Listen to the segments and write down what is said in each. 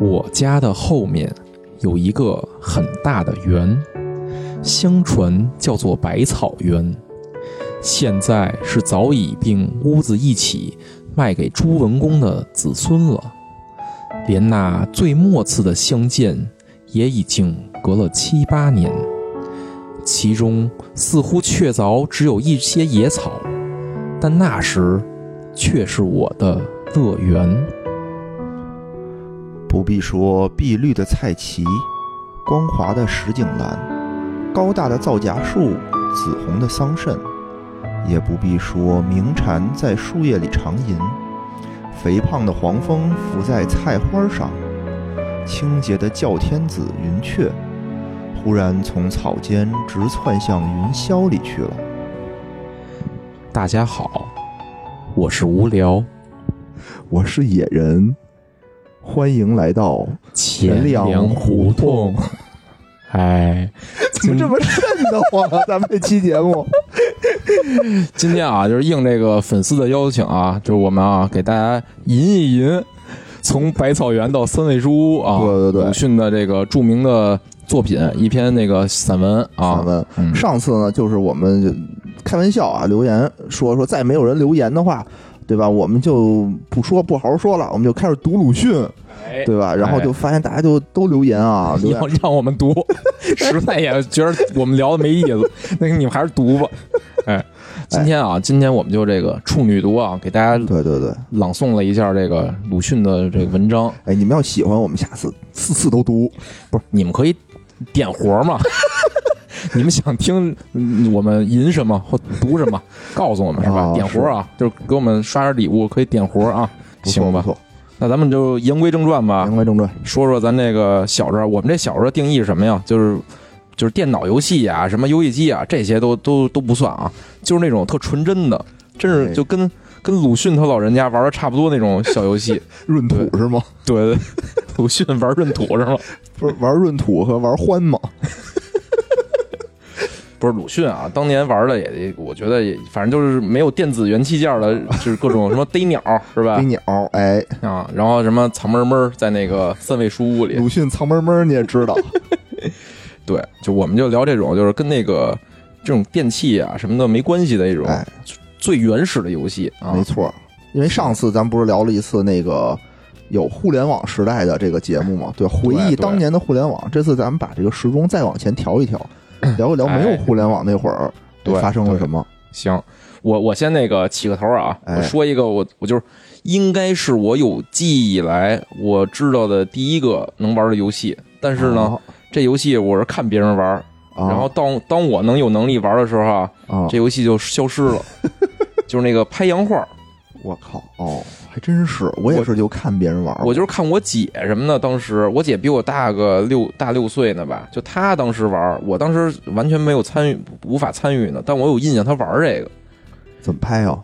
我家的后面有一个很大的园，相传叫做百草园。现在是早已并屋子一起卖给朱文公的子孙了，连那最末次的相见也已经隔了七八年，其中似乎确凿只有一些野草，但那时却是我的乐园。不必说碧绿的菜畦，光滑的石井栏，高大的皂荚树，紫红的桑葚，也不必说鸣蝉在树叶里长吟，肥胖的黄蜂伏在菜花上，清洁的叫天子云雀，忽然从草间直窜向云霄里去了。大家好，我是无聊我是野人，欢迎来到钱粮粮胡同。哎，怎么这么瘆得慌啊？咱们这期节目，今天啊，就是应这个粉丝的邀请啊，就是我们啊，给大家吟一吟，从百草园到三味书屋啊，对对对鲁迅的这个著名的作品，一篇那个散文啊，咱们嗯上次呢，就是我们开玩笑啊，留言说说再没有人留言的话，对吧？我们就不说不好好说了，我们就开始读鲁迅，哎对吧？然后就发现大家就都留言啊，留言要让我们读，实在也觉得我们聊的没意思，那个你们还是读吧。哎，今天啊，今天我们就这个处女读啊，给大家对对对，朗诵了一下这个鲁迅的这个文章。哎，你们要喜欢，我们下次次次都读。不是，你们可以点活嘛？你们想听嗯我们吟什么或读什么，告诉我们是吧？啊点活啊，就是给我们刷点礼物，可以点活啊，不错行吧不？错，那咱们就言归正传吧言，归正传，说说咱这个小时候，我们这小时候定义是什么呀？就是就是电脑游戏呀，什么游戏机啊，这些都都都不算啊，就是那种特纯真的，真是哎就跟跟鲁迅他老人家玩的差不多那种小游戏。闰土是吗？对，对 鲁迅玩闰土是吗？不是玩闰土和玩欢吗？不是鲁迅啊，当年玩的也，我觉得也，反正就是没有电子元器件的，就是各种什么逮鸟 是吧逮？鸟，哎，啊，然后什么藏猫猫在那个三味书屋里，鲁迅藏猫猫你也知道，对，就我们就聊这种，就是跟那个这种电器啊什么的没关系的一种哎，最原始的游戏啊没。错，因为上次咱不是聊了一次那个有互联网时代的这个节目嘛？对，回忆当年的互联网。这次咱们把这个时钟再往前调一调，聊一聊没有互联网那会儿对发生了什么。行，我我先那个起个头啊，哎。我说一个，我我就是应该是我有记忆以来我知道的第一个能玩的游戏，但是呢，这游戏我是看别人玩，啊，然后当当我能有能力玩的时候啊，啊，这游戏就消失了，就是那个拍洋画，我靠，哦，还真是，我也是就看别人玩儿，我就是看我姐什么的，当时我姐比我大个六大六岁呢吧，就她当时玩，我当时完全没有参与，无法参与呢，但我有印象她玩这个。怎么拍啊？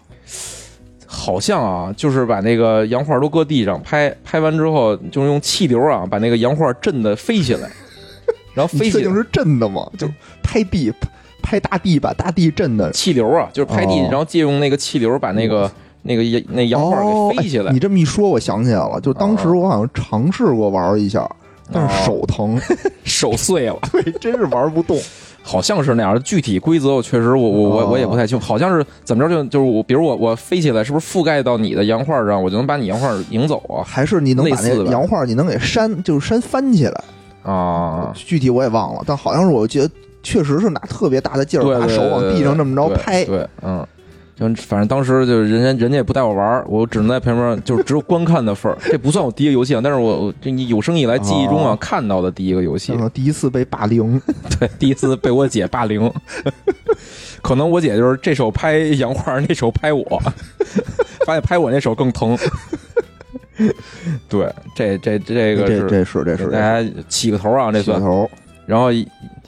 好像啊，就是把那个洋画都搁地上拍，拍完之后就是用气流啊，把那个洋画震的飞起来，然后飞起来。你确定是震的吗？就拍地拍大地，把大地震的气流啊，就是拍地，哦然后借用那个气流把那个那个那洋画哦给飞起来。哎你这么一说，我想起来了，就当时我好像尝试过玩一下，但是手疼，手碎了，对，真是玩不动。好像是那样。具体规则我确实我我我哦我也不太清楚，好像是怎么着就就是我，比如我我飞起来，是不是覆盖到你的洋画上，我就能把你洋画赢走啊？还是你能把那洋画你能给扇，就是扇翻起来。啊，具体我也忘了，但好像是我记得确实是拿特别大的劲儿对，把手往地上这么着对拍。对，嗯，就反正当时就是人家人家也不带我玩儿，我只能在旁边，就是只有观看的份儿。这不算我第一个游戏啊，但是我我这你有生以来记忆中啊、哦看到的第一个游戏第一次被霸凌，对，第一次被我姐霸凌。可能我姐就是这手拍杨花，那手拍我，发现拍我那手更疼。对，这这这个这是这是这是给大家起个头啊，这算头然后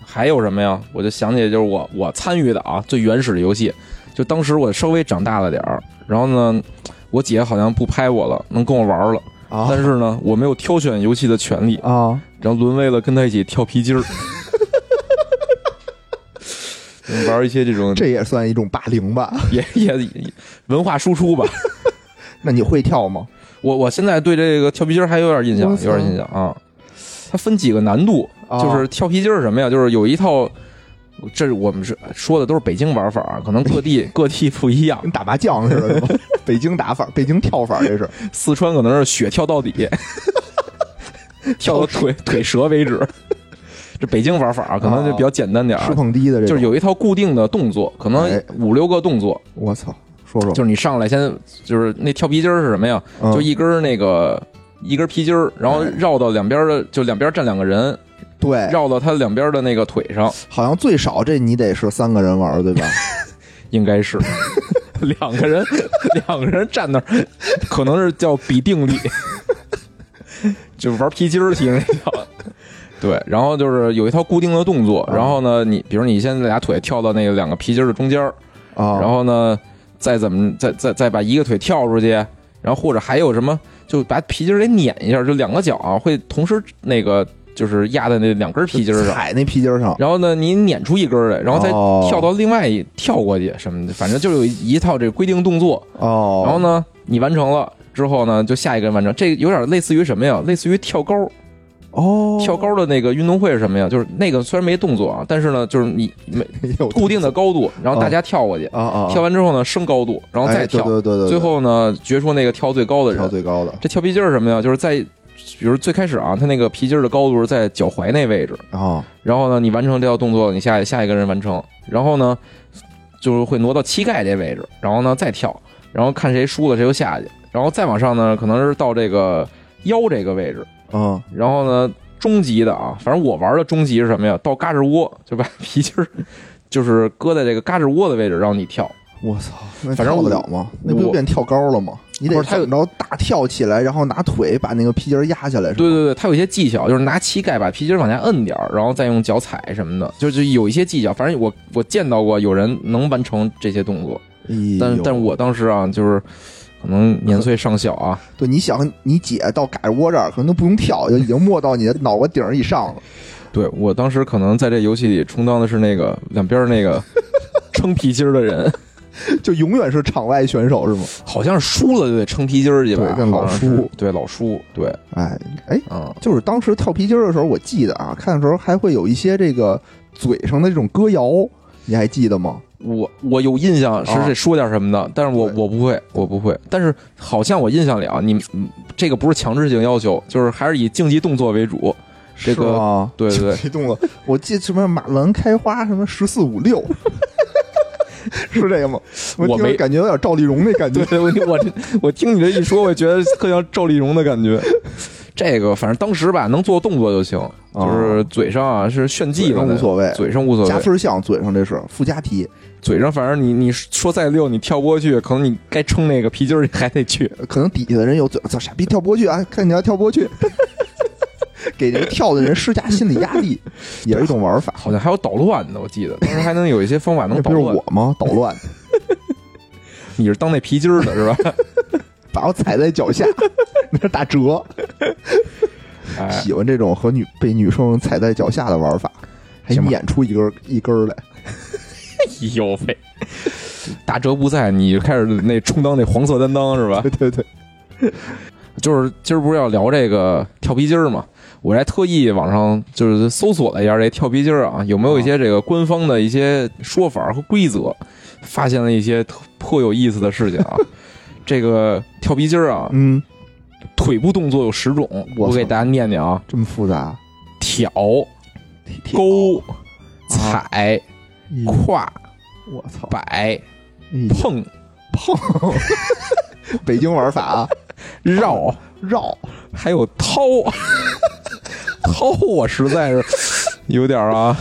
还有什么呀？我就想起就是我我参与的啊最原始的游戏，就当时我稍微长大了点儿，然后呢，我姐好像不拍我了，能跟我玩了，啊但是呢，我没有挑选游戏的权利，啊，然后沦为了跟她一起跳皮筋儿，玩一些这种这也算一种霸凌吧？也也也文化输出吧。那你会跳吗？我我现在对这个跳皮筋儿还有点印象，有点印象啊。它分几个难度，啊就是跳皮筋儿是什么呀？就是有一套，这我们是说的都是北京玩法啊，可能各地 各地不一样。跟打麻将似的，北京打法，北京跳法，这是。四川可能是血跳到底，跳到腿腿折为止。这北京玩法啊可能就比较简单点儿。石，碰低的就是有一套固定的动作，可能哎。五六个动作，我操，说说，就是你上来先就是那跳皮筋儿是什么呀？嗯。就一根儿那个一根皮筋儿，然后哎绕到两边儿的，就两边儿站两个人，对，绕到他两边的那个腿上，好像最少这你得是三个人玩，对吧？应该是。两个人，两个人站那儿，可能是叫比定力，就玩皮筋儿踢那叫。对，然后就是有一套固定的动作，然后呢，你比如你先俩腿跳到那个两个皮筋儿的中间儿，啊，然后呢，再怎么再再再把一个腿跳出去，然后或者还有什么，就把皮筋儿给碾一下，就两个脚啊会同时那个就是压在那两根皮筋儿上，踩那皮筋儿上，然后呢你撵出一根来，然后再哦跳到另外一跳过去什么的，反正就有一套这个规定动作。哦，然后？呢，你完成了之后呢，就下一个人完成。这有点类似于什么呀？类似于跳高。哦，跳高的那个运动会是什么呀？就是那个虽然没动作啊，但是呢，就是你没 有固定的高度，然后大家跳过去，啊啊，跳完之后呢升高度，然后再哎跳。对对对对，最后呢，决出那个跳最高的跳人。最高的这跳皮筋儿是什么呀？就是在，比如最开始啊，他那个皮筋儿的高度是在脚踝那位置，啊，然后呢，你完成这套动作，你下下一个人完成，然后呢，就是会挪到膝盖这位置，然后呢再跳，然后看谁输了谁就下去，然后再往上呢，可能是到这个腰这个位置，嗯，然后呢中级的啊，反正我玩的中级是什么呀？到嘎吱窝就把皮筋儿就是搁在这个嘎吱窝的位置让你跳。我操，那反正跳得了吗？那不就变跳高了吗？你得不是他有怎么着大跳起来，然后拿腿把那个皮筋儿压下来，对对对，他有一些技巧，就是拿膝盖把皮筋儿往下摁点儿，然后再用脚踩什么的，就是有一些技巧。反正我我见到过有人能完成这些动作，但但我当时啊，就是可能年岁尚小啊，对，你想你姐到嘎窝这儿，可能都不用跳，就已经没到你的脑瓜顶儿以上了。对我当时可能在这游戏里充当的是那个两边那个 撑皮筋儿的人，就永远是场外选手是吗？好像是输了就得撑皮筋儿去吧？老输，对老输，对，哎哎，嗯，就是当时跳皮筋儿的时候，我记得啊，看的时候还会有一些这个嘴上的这种歌谣，你还记得吗？我我有印象是这说点什么的，但是我我不会，我不会。但是好像我印象里啊，你嗯这个不是强制性要求，就是还是以竞技动作为主。这个？对对对激动作。我记得什么马兰开花，什么十四五六，是这个吗？我没感觉有点赵丽蓉那感觉对。我我我听你这一说，我觉得特像赵丽蓉的感觉。这个反正当时吧，能做动作就行，就是嘴上啊是炫技无所谓嘴上无所谓，加分项嘴上这是附加题，嘴上反正你你说再溜，你跳不过去，可能你该撑那个皮筋儿还得去。可能底下的人有嘴，操傻逼跳不过去啊！看你要跳不过去，给这个跳的人施加心理压力，也是一种玩法。好像还有捣乱的，我记得当时还能有一些方法能那不是捣乱。我吗？捣乱，你是当那皮筋儿的是吧？把我踩在脚下，那是打折。哎，喜欢这种和女被女生踩在脚下的玩法，还行吧撵出一根一根儿来。哎呦喂，大哲不在，你就开始那充当那黄色担当是吧？对对对，就是今儿不是要聊这个跳皮筋儿嘛？我还特意网上就是搜索了一下这跳皮筋儿啊，有没有一些这个官方的一些说法和规则，发现了一些特颇有意思的事情啊。这个跳皮筋儿啊，嗯，腿部动作有十种，我给大家念念啊：这么复杂，挑、勾、啊。踩、跨、我操，摆、碰、碰，北京玩法啊，绕。绕，还有掏，掏我实在是有点儿啊，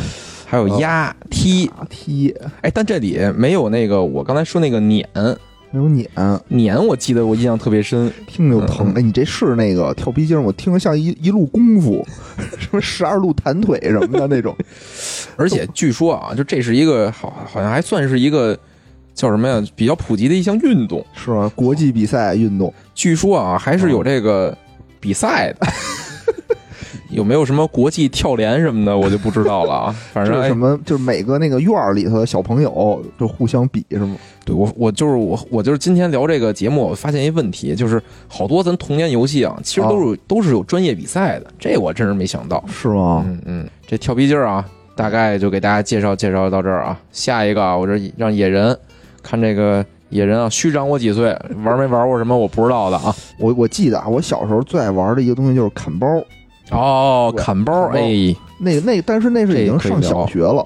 还有压踢，踢，哎，但这里没有那个我刚才说那个碾，没有撵，碾我记得我印象特别深，听着就疼。嗯。哎，你这是那个跳皮筋儿，我听着像一一路功夫，什么十二路弹腿什么的那种。而且据说啊，就这是一个好好像还算是一个叫什么呀，比较普及的一项运动，是吧？国际比赛运动，据说啊还是有这个比赛的。有没有什么国际跳联什么的，我就不知道了啊。反正什么？就是每个那个院儿里头的小朋友就互相比是吗？对我，我就是我，我就是今天聊这个节目，我发现一问题，就是好多咱童年游戏啊，其实都是、都是有专业比赛的，这我真是没想到。是吗？嗯嗯，这跳皮筋儿啊，大概就给大家介绍介绍到这儿啊。下一个啊，我这让野人看这个野人啊，虚长我几岁，玩没玩过什么我不知道的啊。我我记得啊，我小时候最爱玩的一个东西就是砍包，哦，砍包，哎，那那但是那是已经上小学了，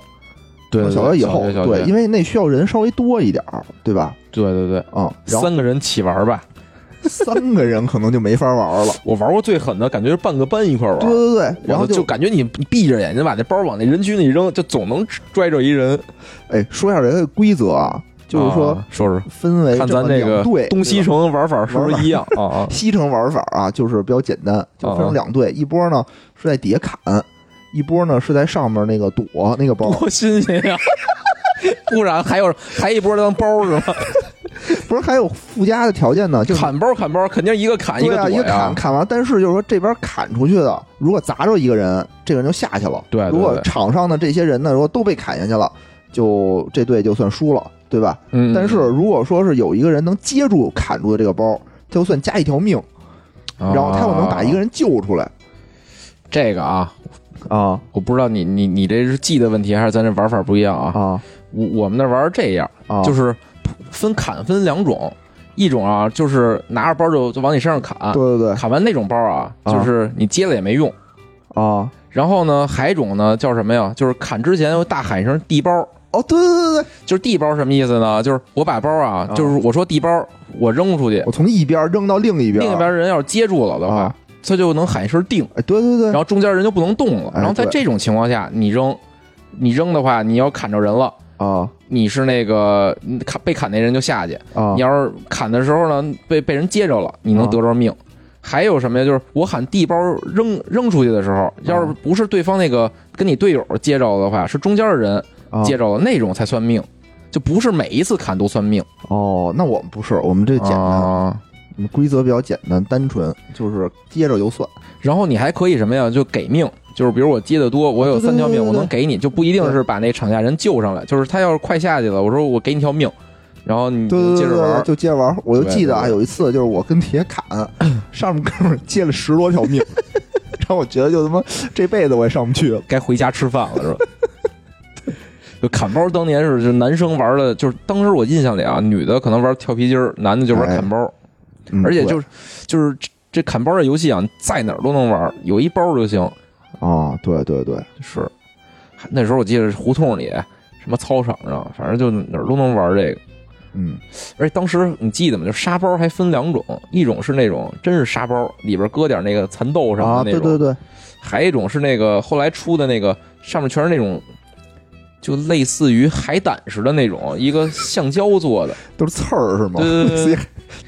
对，对上小学以后，对，因为那需要人稍微多一点儿，对吧？对对对，啊、然后三个人起玩吧。三个人可能就没法玩了。我玩过最狠的感觉是半个班一块玩，对对对，然后就感觉你你闭着眼睛把那包往那人群里扔，就总能拽着一人。哎，说一下这个规则啊，就是说啊说说，分为看咱这个两队，东西城玩法是不是一样啊啊？西城玩法啊，就是比较简单，就分成两队，一波呢是在底下砍，一波呢是在上面那个躲那个包。多新鲜呀！不然还有还一波当包是吗？不是还有附加的条件呢，就是砍包砍包，肯定一个砍一个躲一个砍呀。砍完，但是就是说这边砍出去的，如果砸着一个人，这个人就下去了。对对如果对场上的这些人呢，如果都被砍下去了，就这队就算输了，对吧？嗯，但是如果说是有一个人能接住砍住的这个包，他就算加一条命，然然后他又能把一个人救出来这个啊，啊我不知道你你你这是记的问题，还是咱这玩法不一样啊？啊我我们那玩儿这样，啊！就是分砍分两种，一种啊就是拿着包就就往你身上砍，对对对砍完那种包啊，啊就是你接了也没用。啊！然后呢，还一种呢叫什么呀？就是砍之前大喊一声“地包哦，对对对对，”，就是地包什么意思呢？就是我把包啊，啊就是我说地包，我扔出去，我从一边扔到另一边，另一边人要是接住了的话啊，他就能喊一声“定哎，对对”，对然，后中间人就不能动了。哎然后在这种情况下，你扔，你扔的话，你要砍着人了。啊你是那个砍被砍那人就下去，啊你要是砍的时候呢，被被人接着了，你能得着命。还有什么呀？就是我喊地包扔扔出去的时候，要是不是对方那个跟你队友接着的话，是中间的人啊！接着了那种才算命，就不是每一次砍都算命。哦，那我们不是，我们这简单，啊我们规则比较简单单纯，就是接着就算。然后你还可以什么呀？就给命，就是比如我接的多，我有对对三条命，我能给你，就不一定是把那厂家人救上来，就是他要是快下去了，我说我给你条命，然后你对对对对，接着玩。就接着玩。我就对记得啊，有一次就是我跟铁砍，上面哥们儿接了十多条命，然后我觉得就他妈这辈子我也上不去了。该回家吃饭了，是吧？就砍包当年是就男生玩的，就是当时我印象里啊，女的可能玩跳皮筋儿，男的就玩砍包，嗯而且就是就是这这砍包的游戏啊，在哪儿都能玩，有一包就行。啊，对对对，是，那时候我记得胡同里、什么操场上，反正就哪儿都能玩这个。嗯而且当时你记得吗？就沙包还分两种，一种是那种真是沙包，里边搁点那个蚕豆什么啊，的那种，对对对，还一种是那个后来出的那个，上面全是那种，就类似于海胆似的那种，一个橡胶做的，都是刺儿是吗？对对对对所以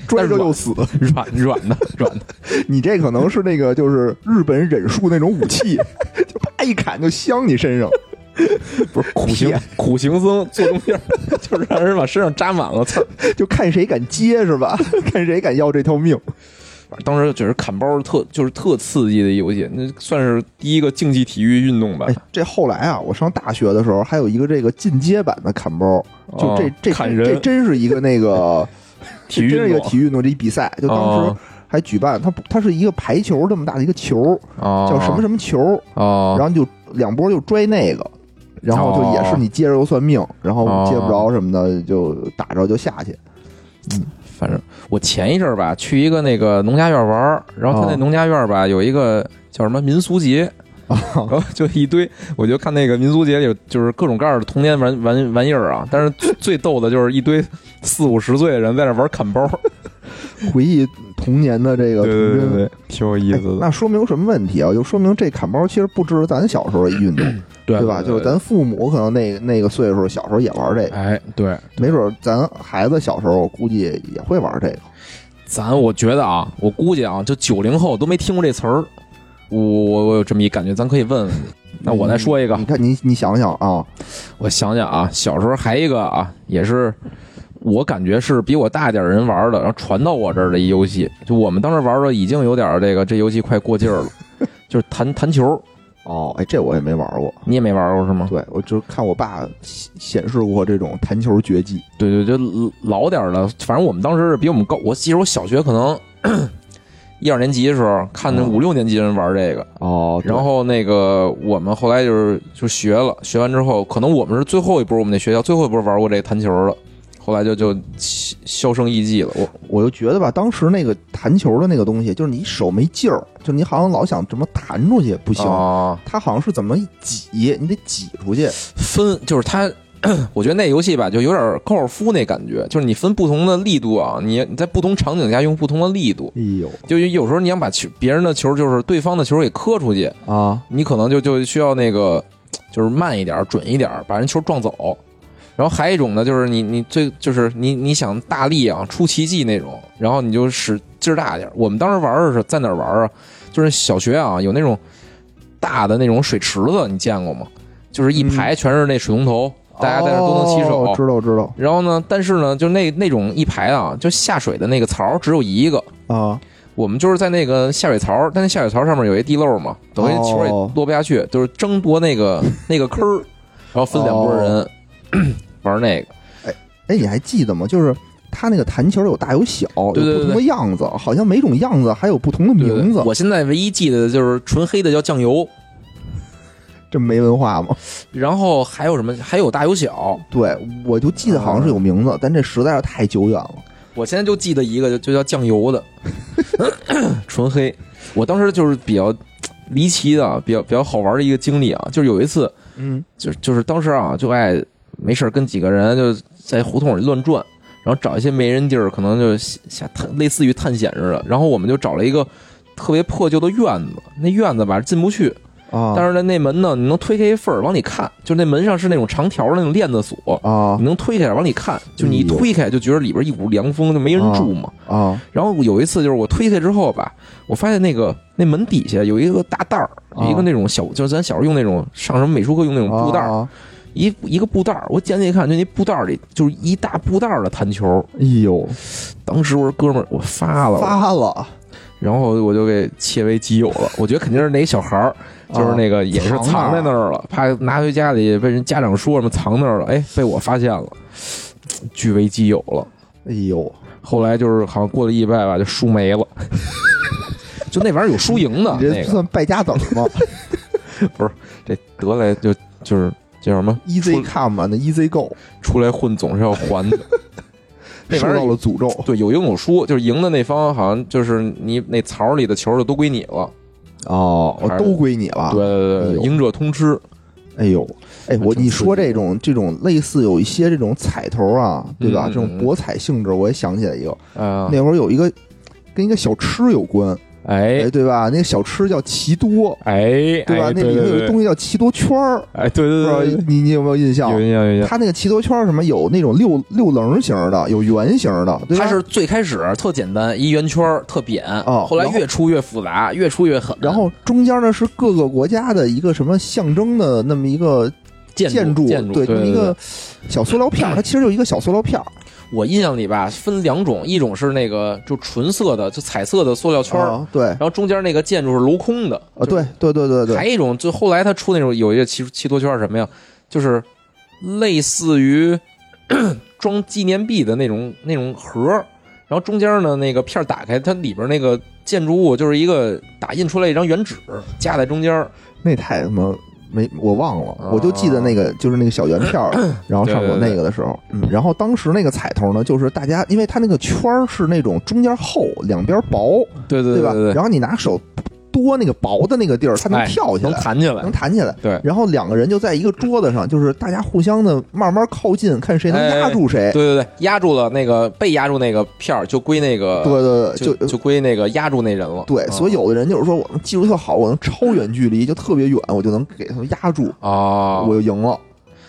拽着就死。软软的软的。你这可能是那个就是日本忍术那种武器，就啪一砍就镶你身上。不是苦行苦行僧做中间，就是让人把身上扎满了刺儿。就看谁敢接是吧？看谁敢要这条命。当时觉得砍包特就是特刺激的游戏，那算是第一个竞技体育运动吧哎。，这后来啊，我上大学的时候还有一个这个进阶版的砍包，就这、哦这砍人这真是一个那个体 育这真是一个体育运动这一比赛，就当时哦还举办，它不它是一个排球这么大的一个球，哦叫什么什么球，哦，然后就两波就拽那个。然后就也是你接着又算命，然后接不着什么的就打着就下去。反正我前一阵儿吧，去一个那个农家院玩儿，然后他那哦农家院吧有一个叫什么民俗节，然后就一堆，我就看那个民俗节里就是各种各样的童年玩玩玩意儿啊，但是最最逗的就是一堆四五十岁的人在那玩砍包 回忆童年的这个对对对。挺有意哎那说明什么问题啊？就说明这砍包其实不只是咱小时候一运动，对对吧？就是咱父母可能那那个岁数小时候也玩这个，哎，对，没准儿咱孩子小时候我估计也会玩这个。咱我觉得啊，我估计啊，就九零后都没听过这词儿，我我我有这么一感觉，咱可以问问。那我再说一个，你看你你想想啊，我想想啊，小时候还一个啊，也是我感觉是比我大点人玩的，然后传到我这儿的一游戏。就我们当时玩的已经有点这个这游戏快过劲儿了，就是弹弹球，哦，哎，这我也没玩过。你也没玩过是吗？对，我就看我爸显显示过这种弹球绝技。对对，就老点儿的，反正我们当时是比我们高。我记得我小学可能 一二年级的时候，看那哦五六年级人玩这个，哦，然后那个我们后来就是就学了，学完之后，可能我们是最后一波，我们那学校最后一波玩过这个弹球的，后来就就销销声匿迹了。我我就觉得吧，当时那个弹球的那个东西，就是你手没劲儿，就你好像老想怎么弹出去不行，啊，它好像是怎么一挤，你得挤出去。分就是它，我觉得那游戏吧，就有点高尔夫那感觉，就是你分不同的力度啊，你你在不同场景下用不同的力度。哎呦就有时候你想把球别人的球，就是对方的球给磕出去，啊，你可能就就需要那个就是慢一点、准一点，把人球撞走。然后还有一种呢，就是你你最就是你你想大力啊出奇迹那种，然后你就使劲儿大点儿。我们当时玩的是在哪儿玩啊？就是小学啊，有那种大的那种水池子，你见过吗？就是一排全是那水龙头，大家在那都能洗手。哦知道知道然后呢，但是呢，就那那种一排啊，就下水的那个槽只有一个。啊，我们就是在那个下水槽，但那下水槽上面有一地漏嘛，等于球也哦落不下去，就是争夺那个那个坑儿，然后分两拨人、玩那个。哎哎，你还记得吗？就是它那个弹球有大有小，对对对有不同的样子，好像每种样子还有不同的名字，我现在唯一记得的就是纯黑的叫酱油，这没文化吗？然后还有什么？还有大有小。对，我就记得好像是有名字，但这实在是太久远了。我现在就记得一个，就就叫酱油的，纯黑。我当时就是比较离奇的、比较比较好玩的一个经历啊，就是有一次，嗯就就是当时啊，就爱没事儿跟几个人就在胡同里乱转，然后找一些没人地儿，可能就下探类似于探险似的。然后我们就找了一个特别破旧的院子，那院子吧进不去，啊，但是呢那门呢你能推开一缝儿往里看，就那门上是那种长条的那种链子锁，啊你能推开往里看，就你一推开就觉得里边一股凉风，就没人住嘛。啊然后有一次就是我推开之后吧，我发现那个那门底下有一个大袋儿，一个那种小，就是咱小时候用那种上什么美术课用那种布袋儿，啊一一个布袋儿，我捡起来一看，就那布袋儿里就是一大布袋儿的弹球。哎呦，当时我说哥们儿，我发了，发了，然后我就给窃为己有了。我觉得肯定是哪小孩儿，就是那个也是藏在那儿了，怕拿回家里被人家长说什么藏那儿了，哎，被我发现了，据为己有了。哎呦，后来就是好像过了一礼拜吧，就输没了。就那玩意儿有输赢的，那个算败家子吗？不是这得来就就是叫什么？Easy come and easy go，出来混总是要还的。那受玩意儿到了诅咒对有赢有输，就是赢的那方好像就是你那槽里的球就都归你了。哦，都归你了。对对对，哎赢者通吃。哎呦，哎，我挺你说这种这种类似有一些这种彩头啊，对吧？嗯这种博彩性质，我也想起来一个，啊，那会儿有一个跟一个小吃有关，哎哎，对吧？那个小吃叫奇多，哎，对吧？哎那里头有一东西叫奇多圈儿，哎，对对对，你你有没有印象有？印象有印象。它那个奇多圈儿什么有那种六六棱形的，有圆形的？它是最开始特简单，一圆圈儿特扁，啊后来越出越复杂，越出越狠。然后中间呢是各个国家的一个什么象征的那么一个建建筑建筑对，对对这么一个小塑料片儿，它其实就一个小塑料片儿我印象里吧，分两种，一种是那个就纯色的，就彩色的塑料圈对，然后中间那个建筑是镂空的。啊，对对对对对，还有一种，就后来他出那种有一个奇奇多圈儿什么呀，就是类似于 装纪念币的那种那种盒儿，然后中间呢那个片儿打开，它里边那个建筑物就是一个打印出来一张原纸夹在中间儿。那太他妈没我忘了，啊我就记得那个就是那个小圆片儿，然后上过那个的时候，嗯，然后当时那个彩头呢，就是大家因为它那个圈儿是那种中间厚，两边薄，对对吧？对。然后你拿手多那个薄的那个地儿，它能跳起来，能弹起来能。弹起来。对然后两个人就在一个桌子上，就是大家互相的慢慢靠近，看谁能压住谁。对对对，压住了那个被压住那个片儿，就归那个对对对，就就归那个压住那人了。对，啊所以有的人就是说，我能技术特好，我能超远距离，就特别远，我就能给他们压住，啊，我就赢了。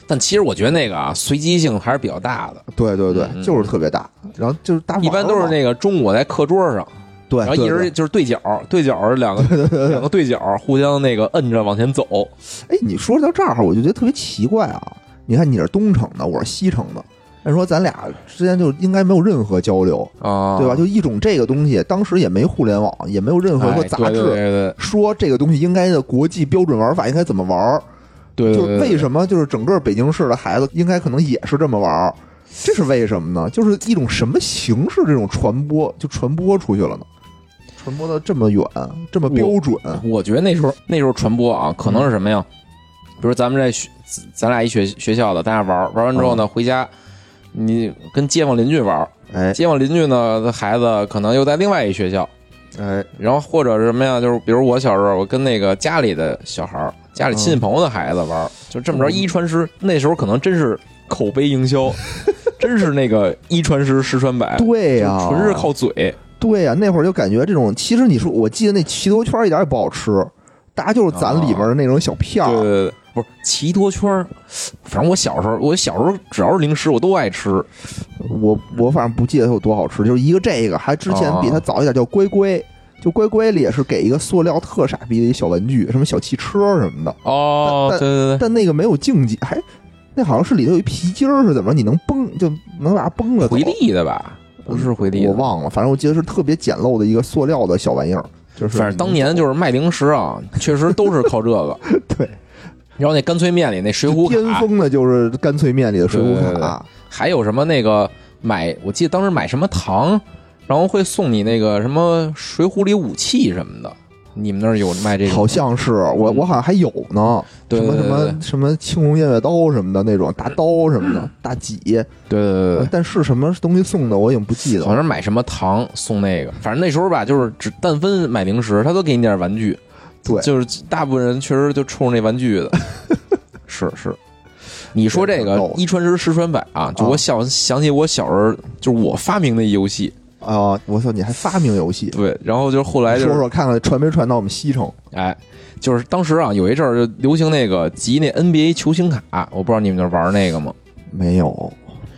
但其实我觉得那个啊，随机性还是比较大的。对对对，嗯就是特别大，然后就是大一般都是那个中午在课桌上，对，然后一人就是对角，对角是两个 两个对角互相那个摁着往前走。哎，你说到这儿，我就觉得特别奇怪啊。你看你是东城的，我是西城的，按说咱俩之间就应该没有任何交流，啊，对吧？就一种这个东西，当时也没互联网，也没有任何一个杂哎对对志说这个东西应该的国际标准玩法应该怎么玩儿。对，就对为什么就是整个北京市的孩子应该可能也是这么玩儿，这是为什么呢？就是一种什么形式这种传播就传播出去了呢？传播的这么远，这么标准，我觉得那时候那时候传播啊，可能是什么呀？比如咱们这学，咱俩一学学校的，大家玩玩完之后呢，回家你跟街坊邻居玩，哎街坊邻居呢的孩子可能又在另外一学校，哎，然后或者是什么呀？就是比如我小时候，我跟那个家里的小孩儿、家里亲戚朋友的孩子玩儿，就这么着嗯一传十。那时候可能真是口碑营销，真是那个一传十，十传百，对呀、就纯是靠嘴。对呀、那会儿就感觉这种，其实你说，我记得那奇多圈一点也不好吃，大家就是攒里边的那种小片儿，对对对，不是奇多圈儿，反正我小时候，我小时候只要是零食我都爱吃。我我反正不记得它有多好吃，就是一个这个，还之前比它早一点叫乖乖，就乖乖里也是给一个塑料特傻逼的一小玩具，什么小汽车什么的，哦，但对对对，但那个没有竞技，还那好像是里头有一皮筋儿是怎么着？你能崩就能把它崩了，回力的吧？不是回力，我忘了，反正我记得是特别简陋的一个塑料的小玩意儿，就是反正当年就是卖零食啊，确实都是靠这个。对然后那干脆面里那水浒，巅峰的就是干脆面里的水浒对对对卡，还有什么那个买，我记得当时买什么糖，然后会送你那个什么水浒里武器什么的。你们那儿有卖这个？好像是我嗯我好像还有呢，对什么什么什么青龙偃月刀什么的那种大刀什么的 大戟，对对对对但是什么东西送的我已经不记得好了。像是买什么糖送那个，反正那时候吧，就是只但分买零食，他都给你点玩具。对就是大部分人确实就冲着那玩具的。是是，你说这个一传十，十传百啊，就我想想起我小时候，就是我发明的一游戏。啊！我操，你还发明游戏？对，然后就是后来就是说说看看传没传到我们西城？哎，就是当时啊，有一阵儿就流行那个集那 NBA 球星卡，我不知道你们那玩那个吗？没有，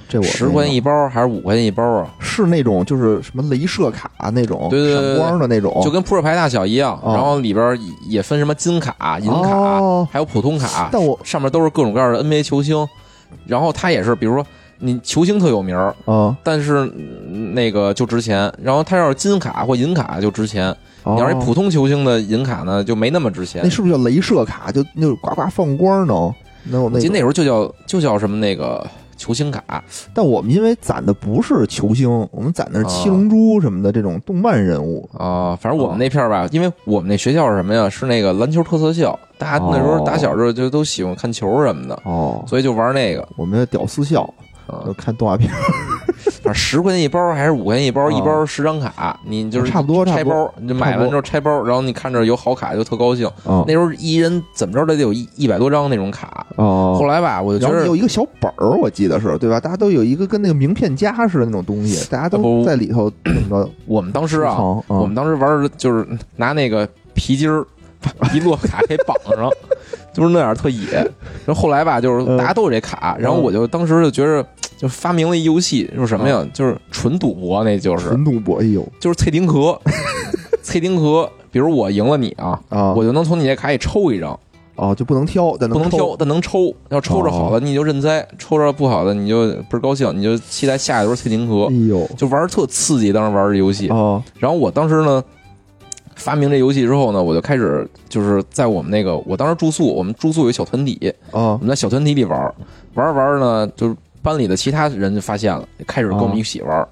这我十块钱一包还是五块钱一包啊？是那种就是什么镭射卡那种，对对对对闪光的那种，就跟扑克牌大小一样，哦然后里边也分什么金卡、银卡，哦还有普通卡，但我上面都是各种各样的 NBA 球星。然后它也是，比如说你球星特有名儿，啊，但是嗯那个就值钱。然后他要是金卡或银卡就值钱，你要是哦普通球星的银卡呢，就没那么值钱那。是不是叫镭射卡？就那种呱呱放光能那我记得那时候就叫就叫什么那个球星卡，但我们因为攒的不是球星，我们攒的是哦七龙珠什么的这种动漫人物。啊，反正我们那片儿吧，因为我们那学校是什么呀？是那个篮球特色校，大家那时候打小就就都喜欢看球什么的，哦，所以就玩那个。我们的屌丝校，啊就看动画片。反正十块钱一包还是五块钱一包，啊一包十张卡，你就是差不多拆包，你就买完之后拆包，然后你看着有好卡就特高兴。啊那时候一人怎么着都得有一一百多张那种卡。哦后来吧，我就觉得有一个小本儿，我记得是对吧？大家都有一个跟那个名片夹似的那种东西，大家都在里头怎么着？我们当时啊，我们当时玩的就是拿那个皮筋儿把 一摞卡给绑上，就是那样特野。然后后来吧，就是嗯大家都有这卡，然后我就当时就觉得，就发明了一游戏，就是什么呀？就是纯赌博，那就是纯赌博，哎呦就是蔡丁壳，蔡丁壳。比如我赢了你啊，啊！我就能从你这卡里抽一张，哦就不能挑，但抽不能挑，但能抽。要抽着好的你就认栽，抽着不好的你就倍儿高兴，你就期待下一轮脆丁壳哎，呦就玩儿特刺激。当时玩这游戏，啊然后我当时呢，发明这游戏之后呢，我就开始就是在我们那个，我当时住宿，我们住宿有小团体，啊我们在小团体里玩儿，玩着玩着呢，就是班里的其他人就发现了，开始跟我们一起玩儿。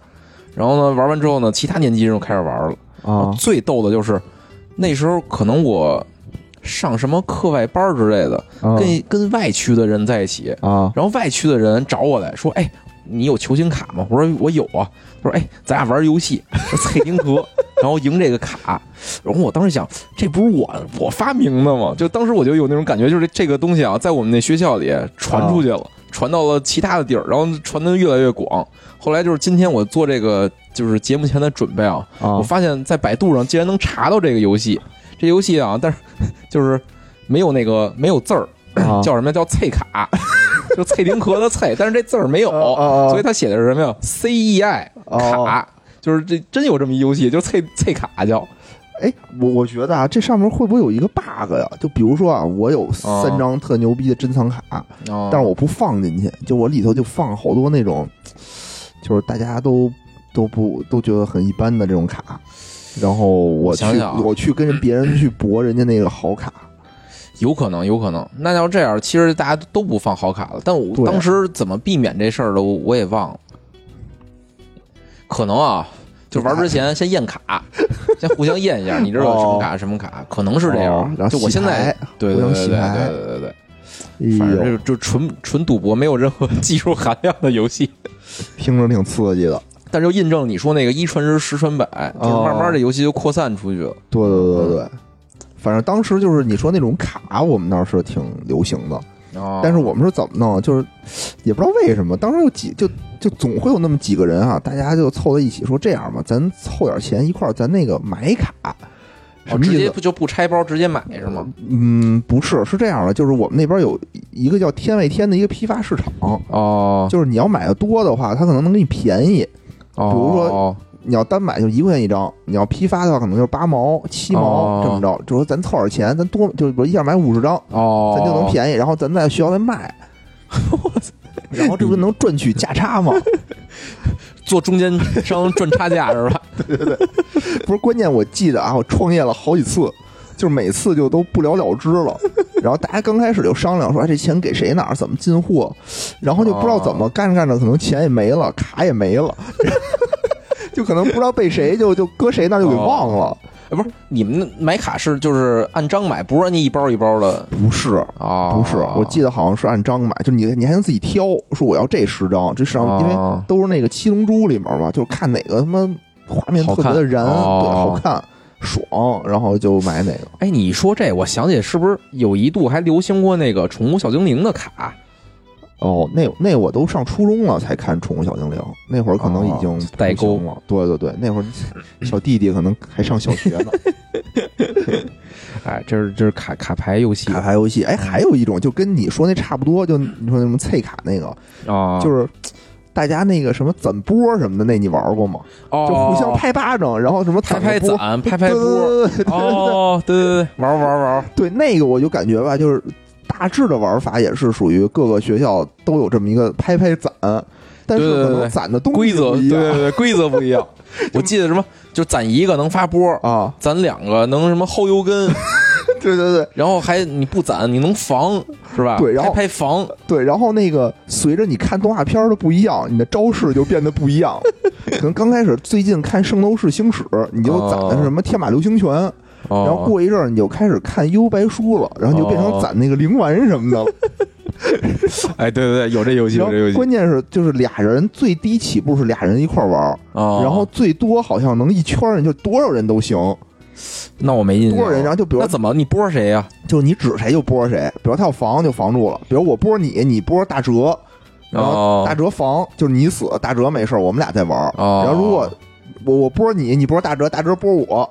然后呢，玩完之后呢，其他年级人就开始玩了。啊最逗的就是那时候可能我上什么课外班之类的，啊跟跟外区的人在一起，啊然后外区的人找我来说：“哎，你有球星卡吗？”我说：“我有啊。”他说：“哎，咱俩玩游戏，说脆丁壳，然后赢这个卡。”然后我当时想，这不是我我发明的吗？就当时我就有那种感觉，就是这个东西啊，在我们那学校里传出去了，传到了其他的地儿，然后传的越来越广。后来就是今天我做这个就是节目前的准备啊，啊我发现在百度上竟然能查到这个游戏。这游戏啊，但是就是没有那个没有字儿，啊叫什么叫脆卡，就蔡丁壳的脆，但是这字儿没有，所以他写的是什么呀？C E I 哦卡，就是这真有这么一游戏，就脆脆卡叫哎，我我觉得啊，这上面会不会有一个 bug 呀？就比如说啊，我有三张特牛逼的珍藏卡，哦但是我不放进去，就我里头就放好多那种就是大家都都不都觉得很一般的这种卡，然后我去想想啊我去跟人别人去博人家那个好卡，有可能，有可能。那要这样，其实大家都不放好卡了。但我当时怎么避免这事儿的，我我也忘了。可能啊，就玩之前先验卡，先互相验一下，你知道什么卡什么卡，可能是这哦样。然后就我现在对对对对对对反正呦，就就纯纯赌博，没有任何技术含量的游戏。听着挺刺激的。但是就印证你说那个一传十，十传百，就是慢慢这游戏就扩散出去了。对对对对，反正当时就是你说那种卡，我们那儿是挺流行的。哦，但是我们是怎么弄？就是也不知道为什么，当时有几就就总会有那么几个人啊，大家就凑在一起说这样吧，咱凑点钱一块儿，咱那个买卡，什哦么意思？直接不就不拆包直接买是吗？嗯，不是，是这样的，就是我们那边有一个叫天外天的一个批发市场，哦，就是你要买的多的话，他可能能给你便宜。比如说哦你要单买就一块钱一张，你要批发的话可能就是八毛、七毛、哦这么着。就说咱凑点钱，咱多就比如一下买五十张，哦，咱就能便宜，然后咱在学校再卖。然后这不能赚取价差吗？做中间商赚差价是吧？对对对不是，关键我记得啊，我创业了好几次，就是每次就都不了了之了。然后大家刚开始就商量说，哎，这钱给谁哪儿怎么进货，然后就不知道怎么干着干着，可能钱也没了，卡也没了，就可能不知道被谁就就搁谁那儿就给忘了。哎，不是，你们买卡是就是按张买，不是按你一包一包的不是，啊？不是，我记得好像是按张买，就你你还能自己挑，说我要这十张，这十张，因为哦都是那个七龙珠里面嘛，就是看哪个他妈画面特别的燃，好看爽，然后就买哪个。哎，你说这，我想起是不是有一度还流行过那个宠物小精灵的卡？哦，那那我都上初中了才看《宠物小精灵》，那会儿可能已经哦代沟了。对对对，那会儿小弟弟可能还上小学呢。哎，这是这是卡卡牌游戏卡牌游戏，哎，还有一种就跟你说那差不多，就你说那什么脆卡那个，啊，就是大家那个什么攒波什么的，那你玩过吗？哦就互相拍巴掌，然后什么拍拍攒波，拍拍对波。哦，对对对，玩玩玩，对，那个我就感觉吧，就是大致的玩法也是属于各个学校都有这么一个拍拍攒，但是可能攒的东西规则不一样对对对，规则不一样。我记得什么，就攒一个能发波，啊，攒两个能什么后油根，对对对然后还你不攒你能防是吧？对然后拍拍防，对，然后那个随着你看动画片的不一样，你的招式就变得不一样。可能刚开始最近看《圣斗士星矢》，你就攒的是什么天马流星拳，然然后过一阵儿你就开始看幽白书了，然后就变成哦攒那个灵丸什么的了。哎，对对对，有这游戏，然后有这游戏关键是就是俩人最低起步是俩人一块玩。然后最多好像能一圈人就多少人都行，那我没印象，多少人，然后就比如那怎么你波谁呀？就你指谁就拨谁，比如他要防就防住了，比如我拨你，你拨大哲，然后哦大哲防就是你死，大哲没事儿我们俩在玩儿。哦然后如果我我拨你，你拨大哲，大哲拨我，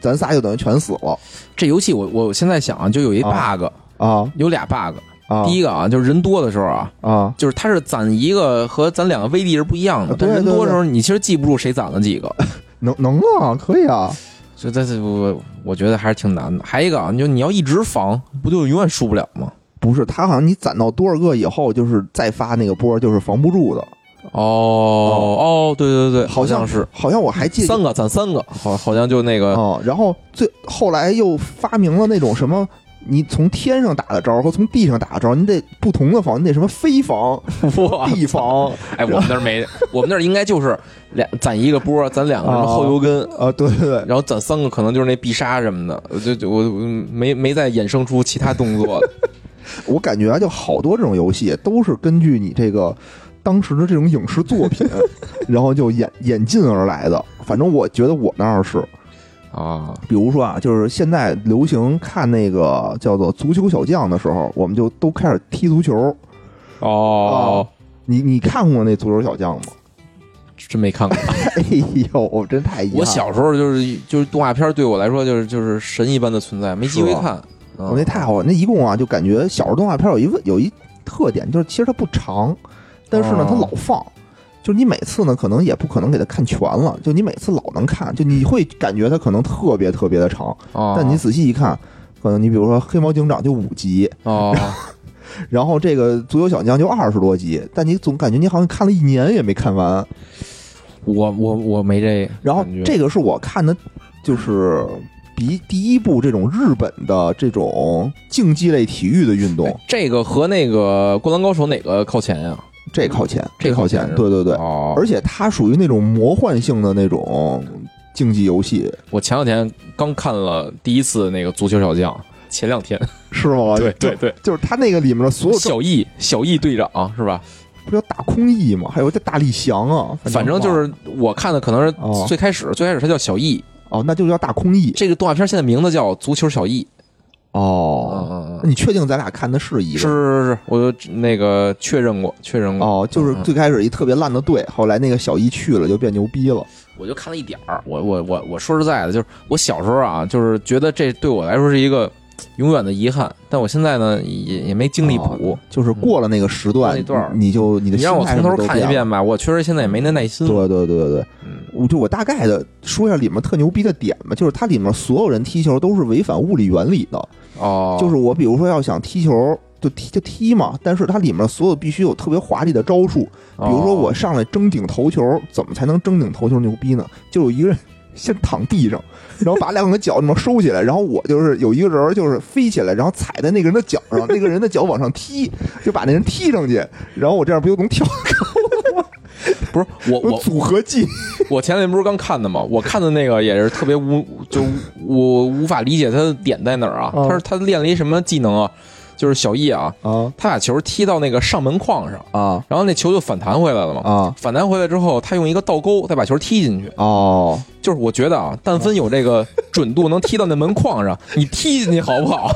咱仨就等于全死了这游戏我我现在想啊，就有一啊 bug，啊有俩 bug。啊！第一个啊，就是人多的时候啊，啊，就是它是攒一个和攒两个威力是不一样的啊。对人多的时候，你其实记不住谁攒了几个，能能啊，可以啊，所以这这我我觉得还是挺难的。还一个啊，你就你要一直防，不就永远输不了吗？不是他好像你攒到多少个以后，就是再发那个波就是防不住的，哦哦，对对对，好像是。好像我还记得。三个攒三个，好好像就那个哦，然后最后来又发明了那种什么。你从天上打的招儿和从地上打的招儿，你得不同的防，你得什么飞防、哇地防，哎，我们那儿没，我们那儿应该就是两攒一个波，攒两个什么哦后油根，啊，对对对，然后攒三个可能就是那必杀什么的，就就我我没没再衍生出其他动作的。我感觉啊，就好多这种游戏都是根据你这个当时的这种影视作品，然后就演演进而来的。反正我觉得我那儿是，啊，比如说啊，就是现在流行看那个叫做《足球小将》的时候，我们就都开始踢足球。哦，你你看过那足球小将吗？真没看过。哎呦，我真太遗憾了。我小时候就是就是动画片对我来说就是就是神一般的存在，没机会看。嗯我那太好了，那一共啊，就感觉小时候动画片有一问有一特点，就是其实它不长，但是呢哦。它老放，就是你每次呢可能也不可能给它看全了，就你每次老能看，就你会感觉它可能特别特别的长，哦，但你仔细一看，可能你比如说黑猫警长就五集，哦，然后这个足球小将就二十多集，但你总感觉你好像看了一年也没看完。我我我没这，然后这个是我看的，就是比第一部这种日本的这种竞技类体育的运动，哎这个和那个《灌篮高手》哪个靠前呀？这靠前，这靠前对对对，哦，而且它属于那种魔幻性的那种竞技游戏，我前两天刚看了第一次那个足球小将，前两天，是吗？对对就对，就是它那个里面的所有小易小易队长是吧？不叫大空翼吗？还有叫大力翔啊，反正就是我看的可能哦是最开始，最开始他叫小易，哦，那就叫大空翼这个动画片现在名字叫《足球小易》。哦。嗯嗯那你确定咱俩看的是一嗯，个？是是是，我那个确认过，确认过。哦，就是最开始一特别烂的队，后来那个小一去了就变牛逼了。我就看了一点儿。我我我我说实在的，就是我小时候啊，就是觉得这对我来说是一个永远的遗憾，但我现在呢也也没精力补。就是过了那个时段，过那段你你就你的你让我从头。看一遍吧，我确实现在也没那耐心。对对对对对，嗯，我就我大概的说一下里面特牛逼的点吧，就是它里面所有人踢球都是违反物理原理的，哦，就是我比如说要想踢球就踢就踢嘛，但是它里面所有必须有特别华丽的招数，比如说我上来争顶头球，怎么才能争顶头球牛逼呢？就有一个人先躺地上，然后把两个脚那么收起来，然后我就是有一个人就是飞起来，然后踩在那个人的脚上，那个人的脚往上踢，就把那人踢上去，然后我这样不就能跳 不是我我组合技？我前两天不是刚看的吗？我看的那个也是特别无，就我无法理解他的点在哪儿啊？哦他是他练了一什么技能啊？就是小易啊，啊他把球踢到那个上门框上，啊然后那球就反弹回来了嘛。啊反弹回来之后，他用一个倒钩再把球踢进去。哦！就是我觉得啊，但凡有这个准度能踢到那门框上，你踢进去好不好？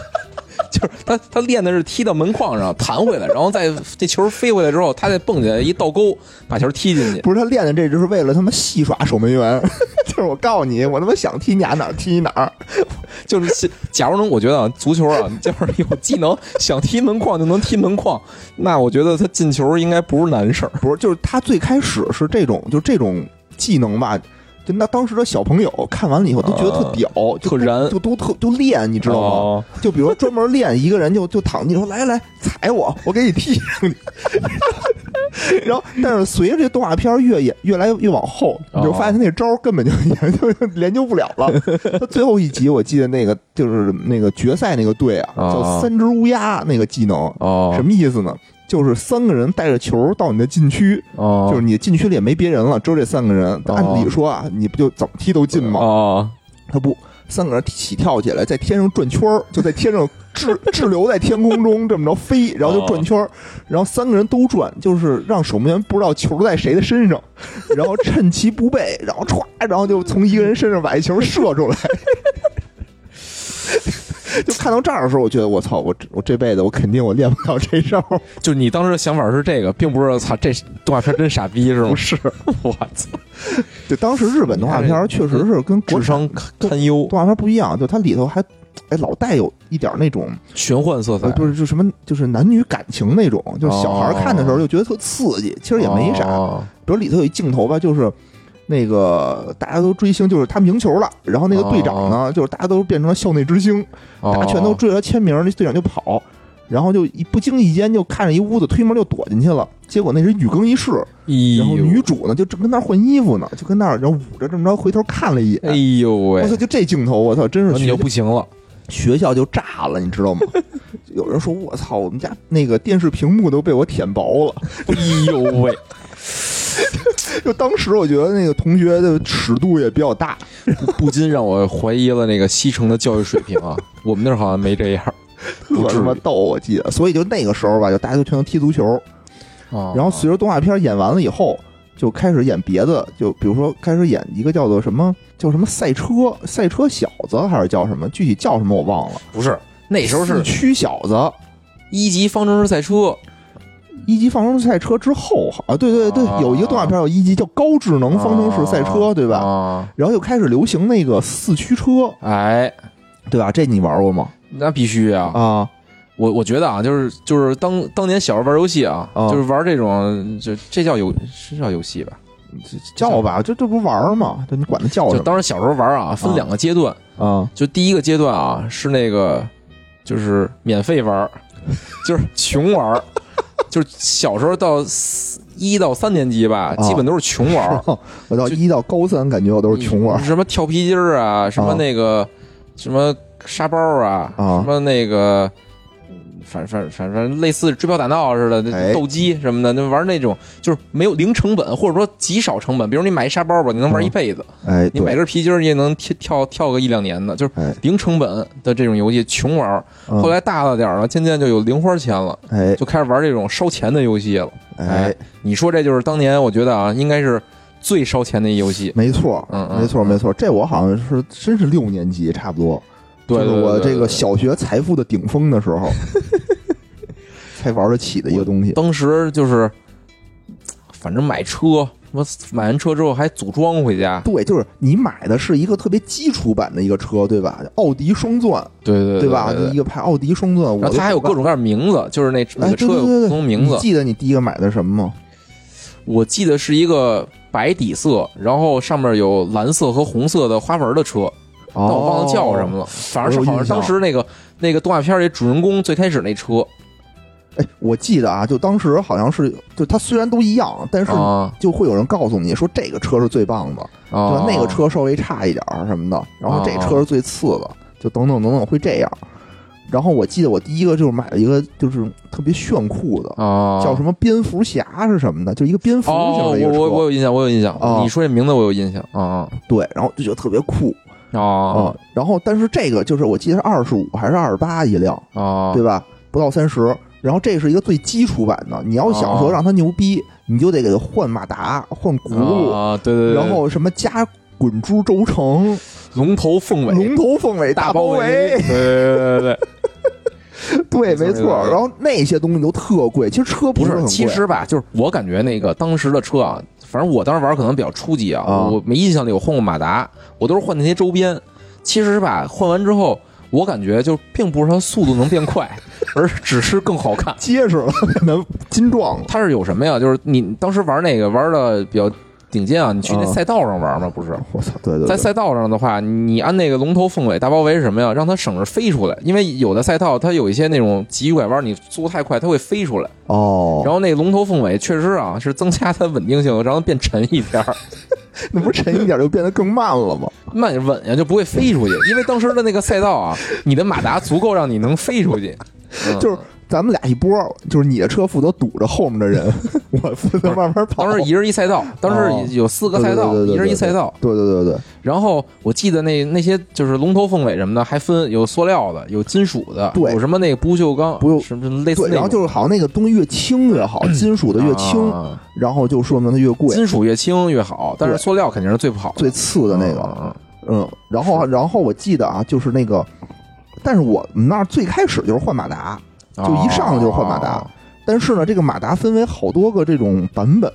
就是他他练的是踢到门框上弹回来，然后再这球飞回来之后，他再蹦起来一倒钩把球踢进去。不是他练的这，就是为了他妈戏耍守门员。就是我告诉你，我他妈想踢你俩哪儿踢哪儿。就是假如能，我觉得啊，足球啊，就是有技能，想踢门框就能踢门框，那我觉得他进球应该不是难事儿。不是，就是他最开始是这种，就这种技能吧。就那当时的小朋友看完了以后都觉得特屌，就特燃就都特就练，你知道吗？哦就比如说专门练一个人就就躺地说来来踩我，我给你踢上去。然后，但是随着这动画片越演越来越往后，你就发现他那招根本就 研究 研究不了了。他最后一集我记得那个就是那个决赛那个队啊，哦叫三只乌鸦那个技能，哦什么意思呢？就是三个人带着球到你的禁区，哦，就是你禁区里也没别人了，只有这三个人。哦按理说啊，你不就怎么踢都进吗？哦他不，三个人起跳起来，在天上转圈儿，就在天上 滞滞留在天空中这么着飞，然后就转圈儿，然后三个人都转，就是让守门员不知道球在谁的身上，然后趁其不备，然后歘，然后就从一个人身上把一球射出来。就看到这儿的时候，我觉得我操，我我这辈子我肯定我练不了这招，就你当时的想法是这个，并不是操这动画片真傻逼是吗？不是。我操，就当时日本动画片儿确实是跟国产智商堪堪忧，动画片不一样，就它里头还哎老带有一点那种玄幻色彩呃，，就是就什么就是男女感情那种，就是小孩看的时候就觉得特刺激，其实也没啥。哦比如里头有一镜头吧，就是那个大家都追星，就是他们赢球了，然后那个队长呢，就是大家都变成了校内之星，大家全都追着他签名，那队长就跑。然后就一不经意间就看着一屋子，推门就躲进去了。结果那是女更衣室，然后女主呢就正跟那儿换衣服呢，就跟那儿然后捂着这么着回头看了一眼哎。呦喂我操！，就这镜头，我操，真是你就学校不行了，学校就炸了，你知道吗？有人说我操，我们家那个电视屏幕都被我舔薄了。哎呦喂，就当时我觉得那个同学的尺度也比较大，不禁让我怀疑了那个西城的教育水平啊！我们那儿好像没这样。特他妈逗，我记得。所以就那个时候吧，就大家都全都踢足球。啊然后随着动画片演完了以后，就开始演别的，就比如说开始演一个叫做什么叫什么赛车赛车小子，还是叫什么？具体叫什么我忘了。不是那时候是四驱小子。一级方程式赛车，一级方程式赛车之后，啊，对对对，啊有一个动画片有一级叫高智能方程式赛车，对吧？啊，然后又开始流行那个四驱车，哎，对吧？这你玩过吗？那必须啊！啊，我我觉得啊，就是就是当当年小时候玩游戏啊，啊就是玩这种，就这叫游是叫游戏吧？叫吧，这这不玩吗？这你管它叫什么就当时小时候玩啊，分两个阶段，啊？就第一个阶段啊是那个就是免费玩，就是穷玩儿，就是小时候到一到三年级吧，啊基本都是穷玩儿，我到一到高三，感觉我都是穷玩儿。什么跳皮筋儿啊，什么啊那个、什么沙包啊，啊什么那个。反反反反类似追跑打闹似的，斗鸡什么的，那玩那种就是没有零成本，或者说极少成本。比如你买一沙包吧，你能玩一辈子；哎，你买，根皮筋儿，你也能跳跳跳个一两年的，就是哎，零成本的这种游戏，穷玩。嗯后来大了点儿了，渐渐就有零花钱了，哎就开始玩这种烧钱的游戏了。哎，你说这就是当年我觉得啊，应该是最烧钱的一游戏。没错，嗯嗯没错，嗯没错。这我好像是真是六年级差不多，就是我这个对对对小学财富的顶峰的时候，才玩得起的一个东西。当时就是，反正买车，什么买完车之后还组装回家。对，就是你买的是一个特别基础版的一个车，对吧？奥迪双钻，对对对吧？一个牌奥迪双钻，我然后它还有各种各样的名字，就是那每哎，个车有对对对对，不同名字。你记得你第一个买的什么吗？我记得是一个白底色，然后上面有蓝色和红色的花纹的车，但我忘了叫什么了。反正是好像当时那个那个动画片里主人公最开始那车哎，我记得啊，就当时好像是，就它虽然都一样，但是啊就会有人告诉你说这个车是最棒的，对吧啊，？那个车稍微差一点儿什么的，然后这车是最次的，就等等等等会这样。然后我记得我第一个就是买了一个就是特别炫酷的，啊，叫什么蝙蝠侠是什么的，就一个蝙蝠型哦，的一个车，我我我有印象，我有印象。啊你说这名字我有印象啊对，然后就觉得特别酷啊啊、啊然后但是这个就是我记得是二十五还是二十八一辆，啊！对吧？不到三十。然后这是一个最基础版的，你要想说哦让它牛逼，你就得给它换马达、换轱辘，啊，对对对，然后什么加滚珠轴承、龙头凤尾龙头凤尾大包围，对对对对对，对，没错。然后那些东西都特贵，其实车不是，是很贵，其实吧，就是我感觉那个当时的车啊，反正我当时玩可能比较初级啊，啊我没印象里我换过马达，我都是换那些周边。其实吧，换完之后，我感觉就并不是它速度能变快，而只是更好看。结实了，变得金壮了。它是有什么呀？就是你当时玩那个玩的比较顶尖啊，你去那啊赛道上玩吗？不是，我操，对对对，在赛道上的话，你按那个龙头凤尾大包围是什么呀？让它省着飞出来，因为有的赛道它有一些那种急拐弯，你速度太快，它会飞出来。哦，然后那个龙头凤尾确实啊，是增加它稳定性，让它变沉一点儿，那不是沉一点就变得更慢了吗？慢稳呀就不会飞出去。因为当时的那个赛道啊，你的马达足够让你能飞出去，嗯就是咱们俩一波，就是你的车负责堵着后面的人，我负责慢慢跑。当时一人一赛道，当哦时有四个赛道，一人一赛道。对对对对，然后我记得那那些就是龙头凤尾什么的，还分有塑料的，有金属的，对有什么那个不锈钢，不锈什么类似。然后就是好像那个东西越轻越好，金属的越轻，啊然后就说明它越贵，金属越轻越好，但是塑料肯定是最不好。最次的那个。嗯嗯，然后然后我记得啊，就是那个，但是我们那儿最开始就是换马达，嗯就一上来就是换马达，但是呢，这个马达分为好多个这种版本，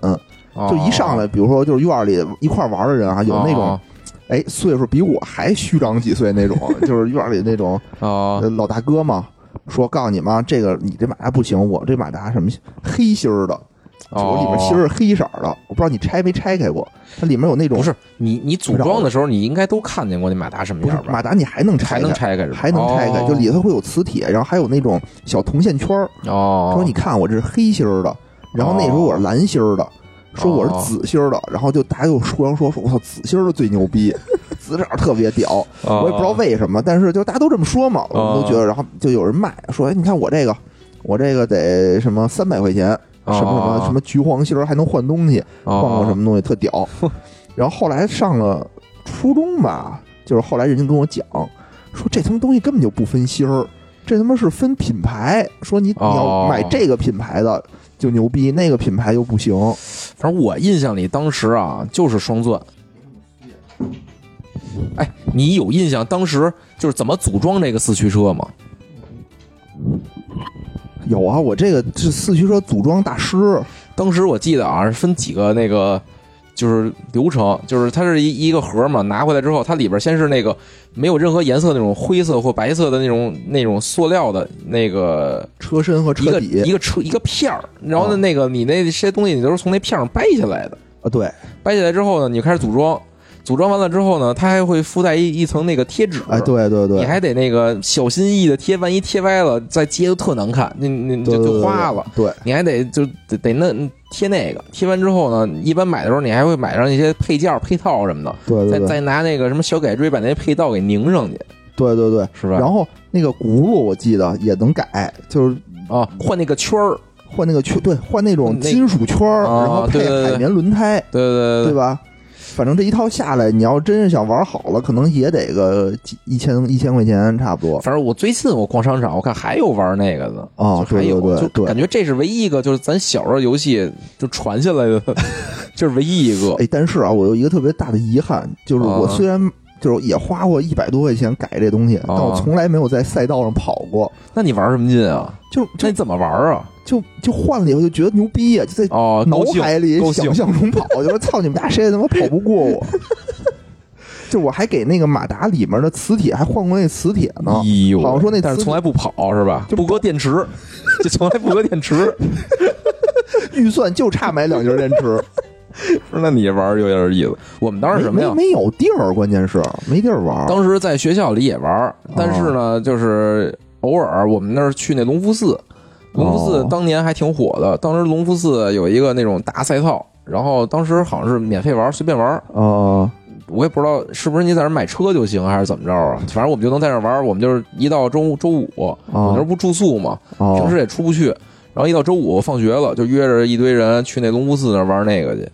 哦。就一上来，比如说就是院里一块玩的人啊，有那种哦哎岁数比我还虚长几岁那种，就是院里那种老大哥嘛，说告诉你们啊，这个你这马达不行，我这马达什么黑心儿的，就哦，我里面芯儿是黑色的，我不知道你拆没拆开过，它里面有那种不是你你组装的时候，你应该都看见过那马达什么样吧？马达你还能拆还开，能拆开是吧？还能拆开，哦就里头会有磁铁，然后还有那种小铜线圈儿。哦，说你看我这是黑芯儿的，然后那时候我是蓝芯儿的，说我是紫芯儿的，然后就大家又互相说说，我操，紫芯儿的最牛逼，紫色特别屌，哦，我也不知道为什么，但是就大家都这么说嘛，我们都觉得，然后就有人卖，说哎，你看我这个，我这个得什么三百块钱，什么什么什么橘黄心儿还能换东西，哦换过什么东西特屌。然后后来上了初中吧，就是后来人家跟我讲，说这他妈东西根本就不分芯儿，这他妈是分品牌，说你你要哦买这个品牌的就牛逼，那个品牌就不行。反正我印象里当时啊，就是双钻。哎，你有印象当时就是怎么组装这个四驱车吗？有啊，我这个是四驱车组装大师，当时我记得啊，是分几个那个就是流程，就是它是一一个盒嘛，拿回来之后，它里边先是那个没有任何颜色那种灰色或白色的那种那种塑料的那个车身和车底一个车一个片儿，然后呢，啊那个你那些东西你都是从那片儿上掰下来的。啊，对，掰下来之后呢，你就开始组装。组装完了之后呢，它还会附带一一层那个贴纸，哎，对对对，你还得那个小心翼翼的贴，万一贴歪了，再接就特难看，那那就就花了。对，你还得就得得那贴那个，贴完之后呢，一般买的时候你还会买上一些配件、配套什么的，对对对，再再拿那个什么小改锥把那配套给拧上去，对对对。是吧？然后那个轱辘我记得也能改，就是啊，换那个圈儿，换那个圈，对，换那种金属圈儿，啊然后配海绵轮胎，对对对对吧？反正这一套下来，你要真是想玩好了，可能也得个几一千一千块钱差不多。反正我最近我逛商场，我看还有玩那个的哦还有，对对对对就感觉这是唯一一个就是咱小时候游戏就传下来的，就是唯一一个。哎，但是啊，我有一个特别大的遗憾，就是我啊虽然就是也花过一百多块钱改这东西，但我从来没有在赛道上跑过。那你玩什么劲啊？就就那你怎么玩啊？就就换了以后就觉得牛逼啊，就在哦，脑海里想象中跑，就说操你们家谁也他妈跑不过我。就我还给那个马达里面的磁铁还换过那磁铁呢，哎呦，好像说那磁但是从来不跑是吧？就不搁电池，就从来不搁电池。预算就差买两节电池，那你玩儿有点意思。我们当时什么呀？没没有地儿，关键是没地儿玩。当时在学校里也玩儿，但是呢，就是偶尔我们那儿去那隆福寺，隆福寺哦当年还挺火的。当时隆福寺有一个那种大赛套，然后当时好像是免费玩儿，随便玩儿。哦我也不知道是不是你在那儿买车就行，还是怎么着啊？反正我们就能在那儿玩儿。我们就是一到周周五，我那儿哦不住宿嘛，哦，平时也出不去。然后一到周五放学了，就约着一堆人去那龙福寺那儿玩那个去。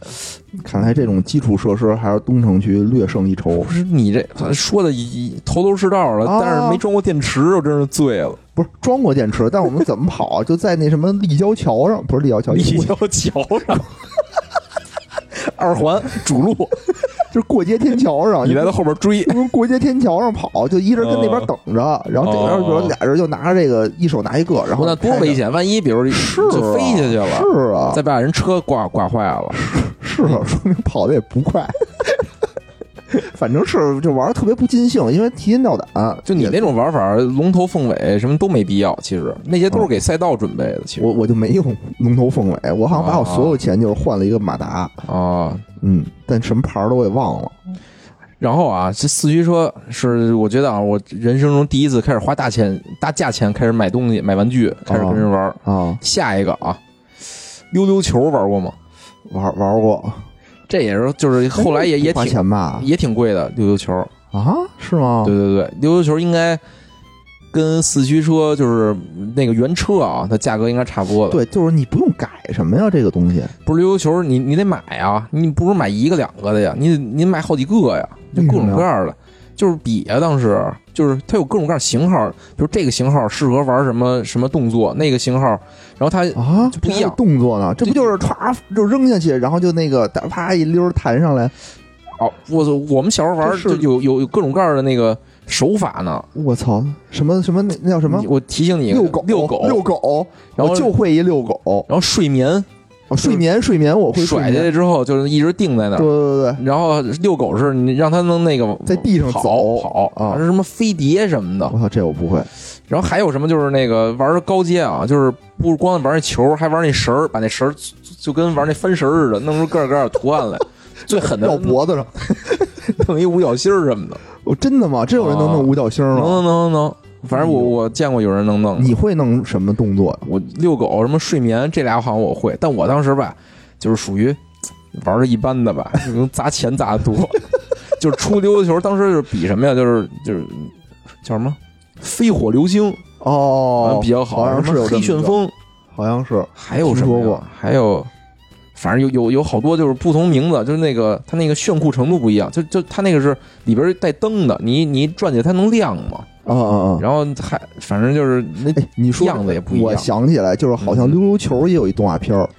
看来这种基础设施还是东城区略胜一筹不。是你这说的一头头是道了，啊但是没装过电池，我真是醉了。不是装过电池，但我们怎么跑啊？就在那什么立交桥上，不是立交桥，立交桥上，二环主路，就是过街天桥上，你在他后边追，过街天桥上跑，就一人跟那边等着，然后这边比如俩人就拿着这个，一手拿一个，然后那多危险！万一比如是啊就飞下去了，是啊，再把人车挂挂坏了。是啊，说明跑的也不快。反正是就玩的特别不尽兴，因为提心吊胆。就你那种玩法，龙头凤尾什么都没必要。其实那些都是给赛道准备的。其实我我就没用龙头凤尾，我好像把我所有钱就是换了一个马达，啊，嗯，但什么牌儿都给忘了。然后啊，这四驱车是我觉得啊，我人生中第一次开始花大钱、大价钱开始买东西、买玩具，开始跟人玩。啊，下一个啊，溜溜球玩过吗？玩玩过，这也是就是后来也也挺钱吧？也挺贵的溜溜球。啊，是吗？对对对，溜溜球应该跟四驱车就是那个原车啊，它价格应该差不多的。，对，就是你不用改什么呀，这个东西。不是溜溜球，你你得买啊，你不如买一个两个的呀，你得你买好几个呀，就各种各样的。就是比啊，当时就是它有各种各样型号，比如这个型号适合玩什么什么动作，那个型号，然后它啊，就不一样动作呢，这不就是歘就扔下去，然后就那个哒啪一溜弹上来？哦，我我们小时候玩就有有有各种各样的那个手法呢。我操，什么什么那那叫什么？我提醒你，遛狗，遛狗，遛狗，然后我就会一遛狗。然后睡眠哦睡眠，睡眠，我会睡甩下眠。去之后就是一直定在那对儿。对对，然后遛狗是你让它能那个在地上跑走跑啊是什么飞碟什么的。我操，这我不会。然后还有什么就是那个玩高阶啊，就是不光玩那球，还玩那绳儿，把那绳儿就跟玩那翻绳似的，弄出个儿个儿图案来。最狠的绕脖子上。弄一五角星儿什么的，哦，真的吗？真有人能弄五角星能吗？能能能能，反正我我见过有人能弄。你会弄什么动作？我遛狗什么睡眠这俩好像我会，但我当时吧，就是属于玩的一般的吧，能砸钱砸的多。就是出溜溜球，当时就是比什么呀？就是就是叫什么飞火流星，哦，比较好，好像是有黑旋风，好像是。还有什么说过还有，反正有有有好多就是不同名字，就是那个它那个炫酷程度不一样，就就它那个是里边带灯的，你你一转起来它能亮嘛，啊啊啊！然后还反正就是那哎，你说样子也不一样。我想起来，就是好像嗯。溜溜球也有一动画片儿，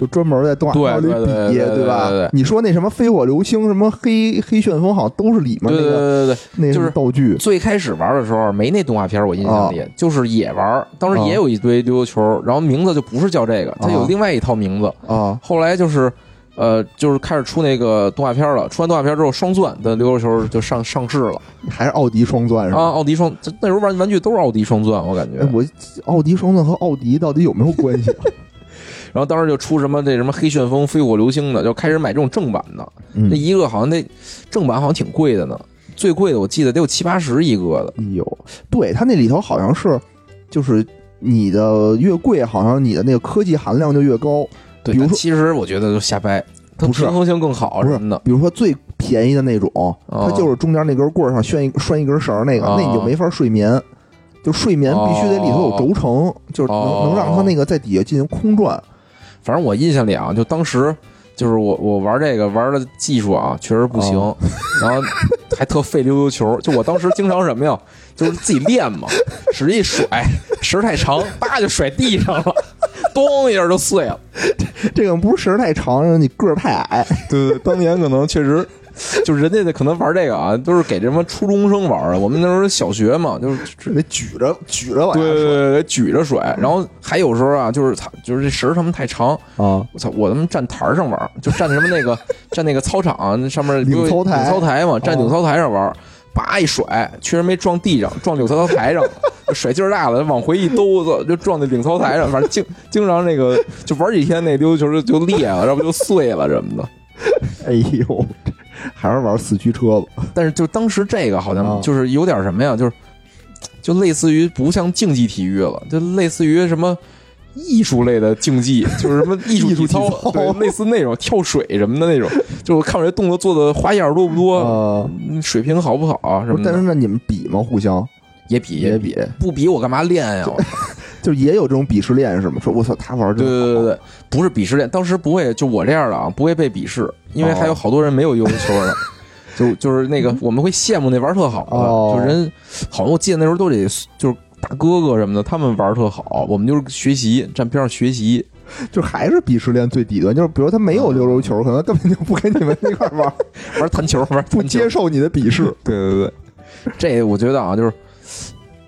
就专门在动画片里对对对比，对对吧对对对？你说那什么飞火流星，什么黑黑旋风，好像都是里面对对那个对对对。那什么就是道具。最开始玩的时候没那动画片，我印象里、就是也玩，当时啊也有一堆溜溜球，然后名字就不是叫这个，它有啊另外一套名字。啊后来就是，呃，就是开始出那个动画片了。出完动画片之后，双钻的溜溜球就上上市了还是奥迪双钻是啊！吧？奥迪双，那时候玩玩具都是奥迪双钻，我感觉哎，。我奥迪双钻和奥迪到底有没有关系？然后当时就出什么那什么黑旋风、飞火流星的，就开始买这种正版的。嗯那一个好像那正版好像挺贵的呢，最贵的我记得得有七八十一个的。哎呦，对，它那里头好像是，就是你的越贵，好像你的那个科技含量就越高。对，比如说其实我觉得就瞎掰，它不是平衡性更好什么的。比如说最便宜的那种，哦它就是中间那根棍儿上拴一拴一根绳儿，那个、哦那你就没法睡眠。就睡眠必须得里头有轴承，就是能、哦能让它那个在底下进行空转。反正我印象里啊，就当时就是我我玩这个玩的技术啊，确实不行，哦然后还特费溜溜球。就我当时经常什么呀，就是自己练嘛，使一甩，绳太长，叭就甩地上了，咚一下就碎了。这个不是绳太长，你个儿太矮。对对，当年可能确实。就是人家的可能玩这个啊，都是给什么初中生玩的。我们那时候小学嘛，就是得举着举着往下甩对对对对，举着甩。然后还有时候啊，就是操，就是这绳儿他们太长，啊！我操！我他妈站台儿上玩儿，就站什么那个站那个操场那上面领操台领操台嘛，站哦领操台上玩儿，叭一甩，确实没撞地上，撞领操台上了，甩劲儿大了，往回一兜，子，就撞在领操台上，反正经经常那个就玩几天，那溜溜球就就裂了，要不就碎了什么的。哎呦，还是玩四驱车吧。但是就当时这个好啊像就是有点什么呀，就是就类似于不像竞技体育了，就类似于什么。艺术类的竞技就是什么艺术体 操体，操对，类似那种跳水什么的那种，就我看我这动作做的花样多不多，水平好不好啊什，么的，但是那你们比吗？互相也比也比，比，不比我干嘛练呀？我就也有这种鄙视链是吗？说我操，他玩对真好对对对，不是鄙视链，当时不会就我这样的啊，不会被鄙视，因为还有好多人没有悠悠球呢。就就是那个，我们会羡慕那玩特好的，哦就人好像我记得那时候都得就是大哥哥什么的，他们玩特好，我们就是学习，站边上学习。就还是鄙视链最底端，就是比如他没有溜溜球，可能根本就不跟你们一块儿玩，玩弹球，玩不接受你的鄙视。对对对，这我觉得啊，就是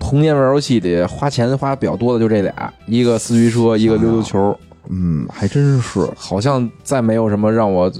童年玩游戏里花钱花比较多的就这俩，一个四驱车，一个溜溜球，嗯，还真是。好像再没有什么让我。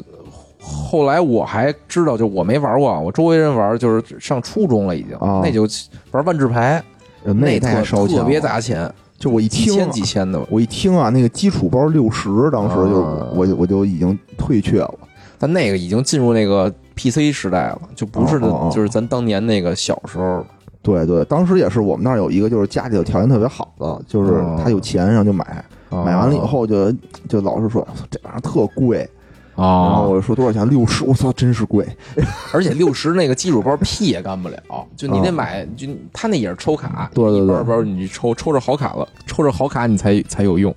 后来我还知道，就我没玩过啊，我周围人玩，就是上初中了已经，啊那就玩万智牌，那那太特烧钱了特别砸钱，就我一听几千几千的。我一听啊，那个基础包六十，当时就、啊我就我就已经退却了。但那个已经进入那个 PC 时代了，就不是就是咱当年那个小时候。对对，当时也是我们那儿有一个，就是家里头条件特别好的，就是哦他有钱，然后就买，买完了以啊后就就老是说这玩意儿特贵，然后啊，我就说多少钱？六十，我操，真是贵。而且六十那个基础包屁也干不了，就你得啊买，就他那也是抽卡，对对对一包包你抽抽着好卡了，抽着好卡你才才有用。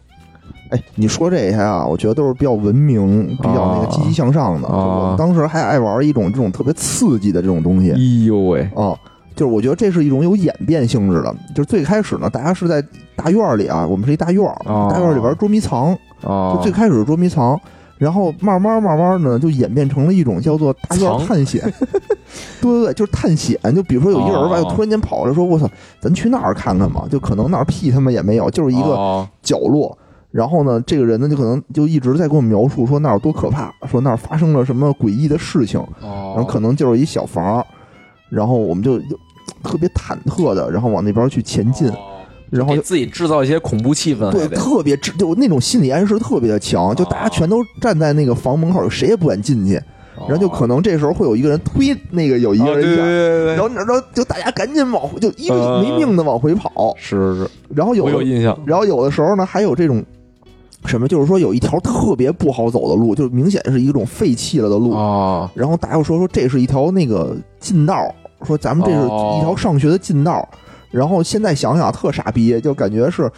哎，你说这些啊，我觉得都是比较文明、比较那个积极向上的。啊就我们当时还爱玩一种这种特别刺激的这种东西哎呦喂，啊。就是我觉得这是一种有演变性质的。就是最开始呢，大家是在大院儿里啊，我们是一大院儿，哦大院儿里玩捉迷藏，啊就最开始是捉迷藏，然后慢慢慢慢呢，就演变成了一种叫做大院儿探险。对对对，就是探险。就比如说有一个人吧，哦就突然间跑来说：“我操，咱去那儿看看吧。”就可能那儿屁他妈也没有，就是一个哦角落。然后呢，这个人呢，就可能就一直在给我们描述说那儿有多可怕，说那儿发生了什么诡异的事情，哦，然后可能就是一小房，然后我们就就特别忐忑的，然后往那边去前进，哦然后就自己制造一些恐怖气氛，对特别就那种心理暗示特别的强，就大家全都站在那个房门口，谁也不敢进去，然后就可能这时候会有一个人推那个有一个人一下。然后，然后就大家赶紧往回，就一个没命的往回跑。是是是，然后有有印象，然后有的时候呢，还有这种什么，就是说有一条特别不好走的路，就明显是一种废弃了的路。啊然后大家又说说这是一条那个近道，说咱们这是哦一条上学的近道。然后现在想想特傻逼，就感觉是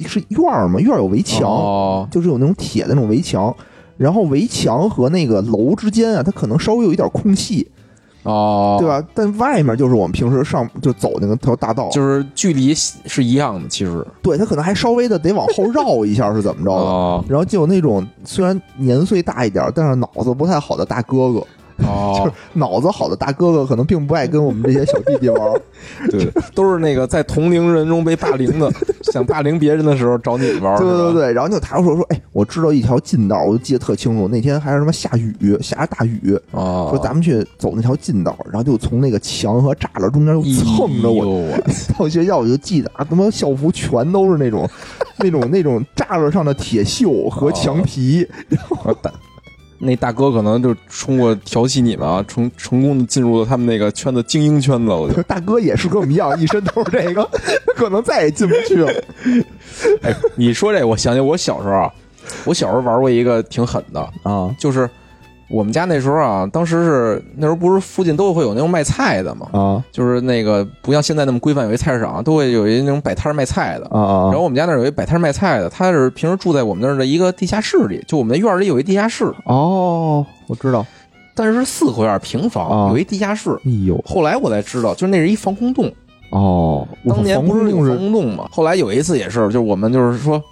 是院儿嘛，院儿有围墙，哦就是有那种铁的那种围墙。然后围墙和那个楼之间啊，它可能稍微有一点空隙，哦，对？吧？但外面就是我们平时上就走那个条大道，就是距离是一样的，其实对，它可能还稍微的得往后绕一下，是怎么着的？哦然后就有那种虽然年岁大一点，但是脑子不太好的大哥哥，哦，脑子好的大哥哥可能并不爱跟我们这些小弟弟玩儿。对，都是那个在同龄人中被霸凌的，想霸凌别人的时候找你玩儿。对对，对，然后就他说说，哎，我知道一条近道，我就记得特清楚。那天还是什么下雨，下着大雨，哦，说咱们去走那条近道，然后就从那个墙和栅栏中间就蹭着我哎到学校，我就记得啊，他妈校服全都是那种那种那种栅栏上的铁锈和墙皮。我大那大哥可能就通过调戏你们啊，成成功的进入了他们那个圈子精英圈子，我觉得。大哥也是跟我们一样，一身都是这个，可能再也进不去了。哎，你说这，我想起我小时候啊，我小时候玩过一个挺狠的，啊就是我们家那时候啊，当时是那时候不是附近都会有那种卖菜的嘛，啊就是那个不像现在那么规范，有一菜市场都会有一那种摆摊卖菜的。啊啊！然后我们家那儿有一摆摊卖菜的，他是平时住在我们那儿的一个地下室里，就我们那院儿里有一地下室，哦，我知道。但是是四合院平啊房，有一地下室。哎呦，后来我才知道，就是那是一防空洞，哦，当年不是有防空洞吗？后来有一次也是，就是我们就是说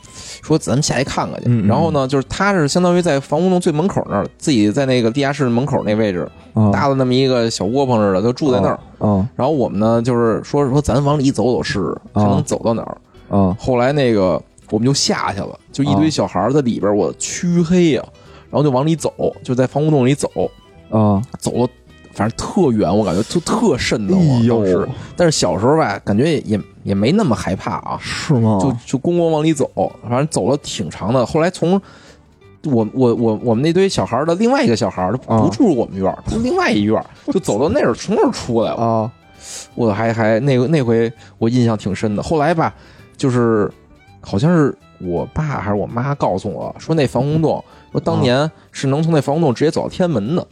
说咱们下去看看去。然后呢，就是他是相当于在防空洞最门口那儿，自己在那个地下室门口那位置搭了那么一个小窝棚似的，就住在那儿。啊然后我们呢，就是说说咱往里走走试试，看能走到哪儿。啊后来那个我们就下去了，就一堆小孩在里边，我黢黑呀、然后就往里走，就在防空洞里走，啊！走了。反正特远，我感觉就特瘆得哎慌。当时，但是小时候吧，感觉也也也没那么害怕啊。是吗？就就咣咣往里走，反正走了挺长的。后来从我我我我们那堆小孩儿的另外一个小孩儿，他啊不住我们院儿，住另外一院儿，就走到那儿，从那儿出来了。啊 我还还那个那回我印象挺深的。后来吧，就是好像是我爸还是我妈告诉我说，那防空洞说当年是能从那防空洞直接走到天安门的。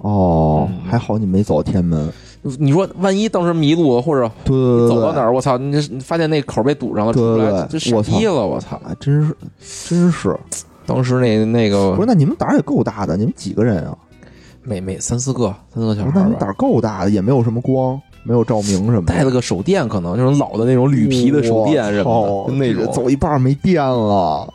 哦，嗯还好你没走天安门。你说万一当时迷路了，或者对对对，走到哪儿，我操，你你发现那口被堵上了，出不来，对对对这傻逼了，我操！啊，真是真是。当时那那个不是，那你们胆儿也够大的，你们几个人啊？每每三四个三四个小孩那你胆，儿够大的，也没有什么光，没有照明什么的。带了个手电，可能就是老的那种铝皮的手电什么的，就那种。走一半儿没电了。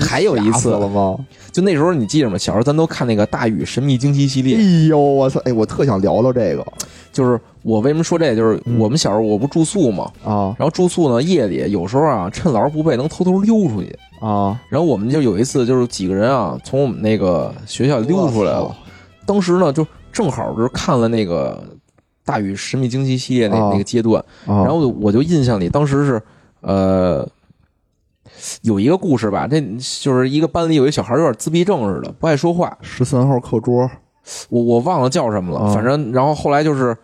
还有一次了吗？就那时候你记着吗？小时候咱都看那个《大禹神秘惊奇》系列，哎呦，我操！哎，我特想聊聊这个就是我为什么说这个，就是嗯我们小时候我不住宿嘛，啊然后住宿呢夜里有时候啊趁老师不备能偷偷溜出去，啊！然后我们就有一次就是几个人啊从我们那个学校溜出来了，当时呢就正好就是看了那个《大禹神秘惊奇》系列那、啊那个阶段，啊！然后我就印象里当时是呃。有一个故事吧，这就是一个班里有一小孩有点自闭症似的，不爱说话，十三号课桌。我我忘了叫什么了，啊。反正然后后来就是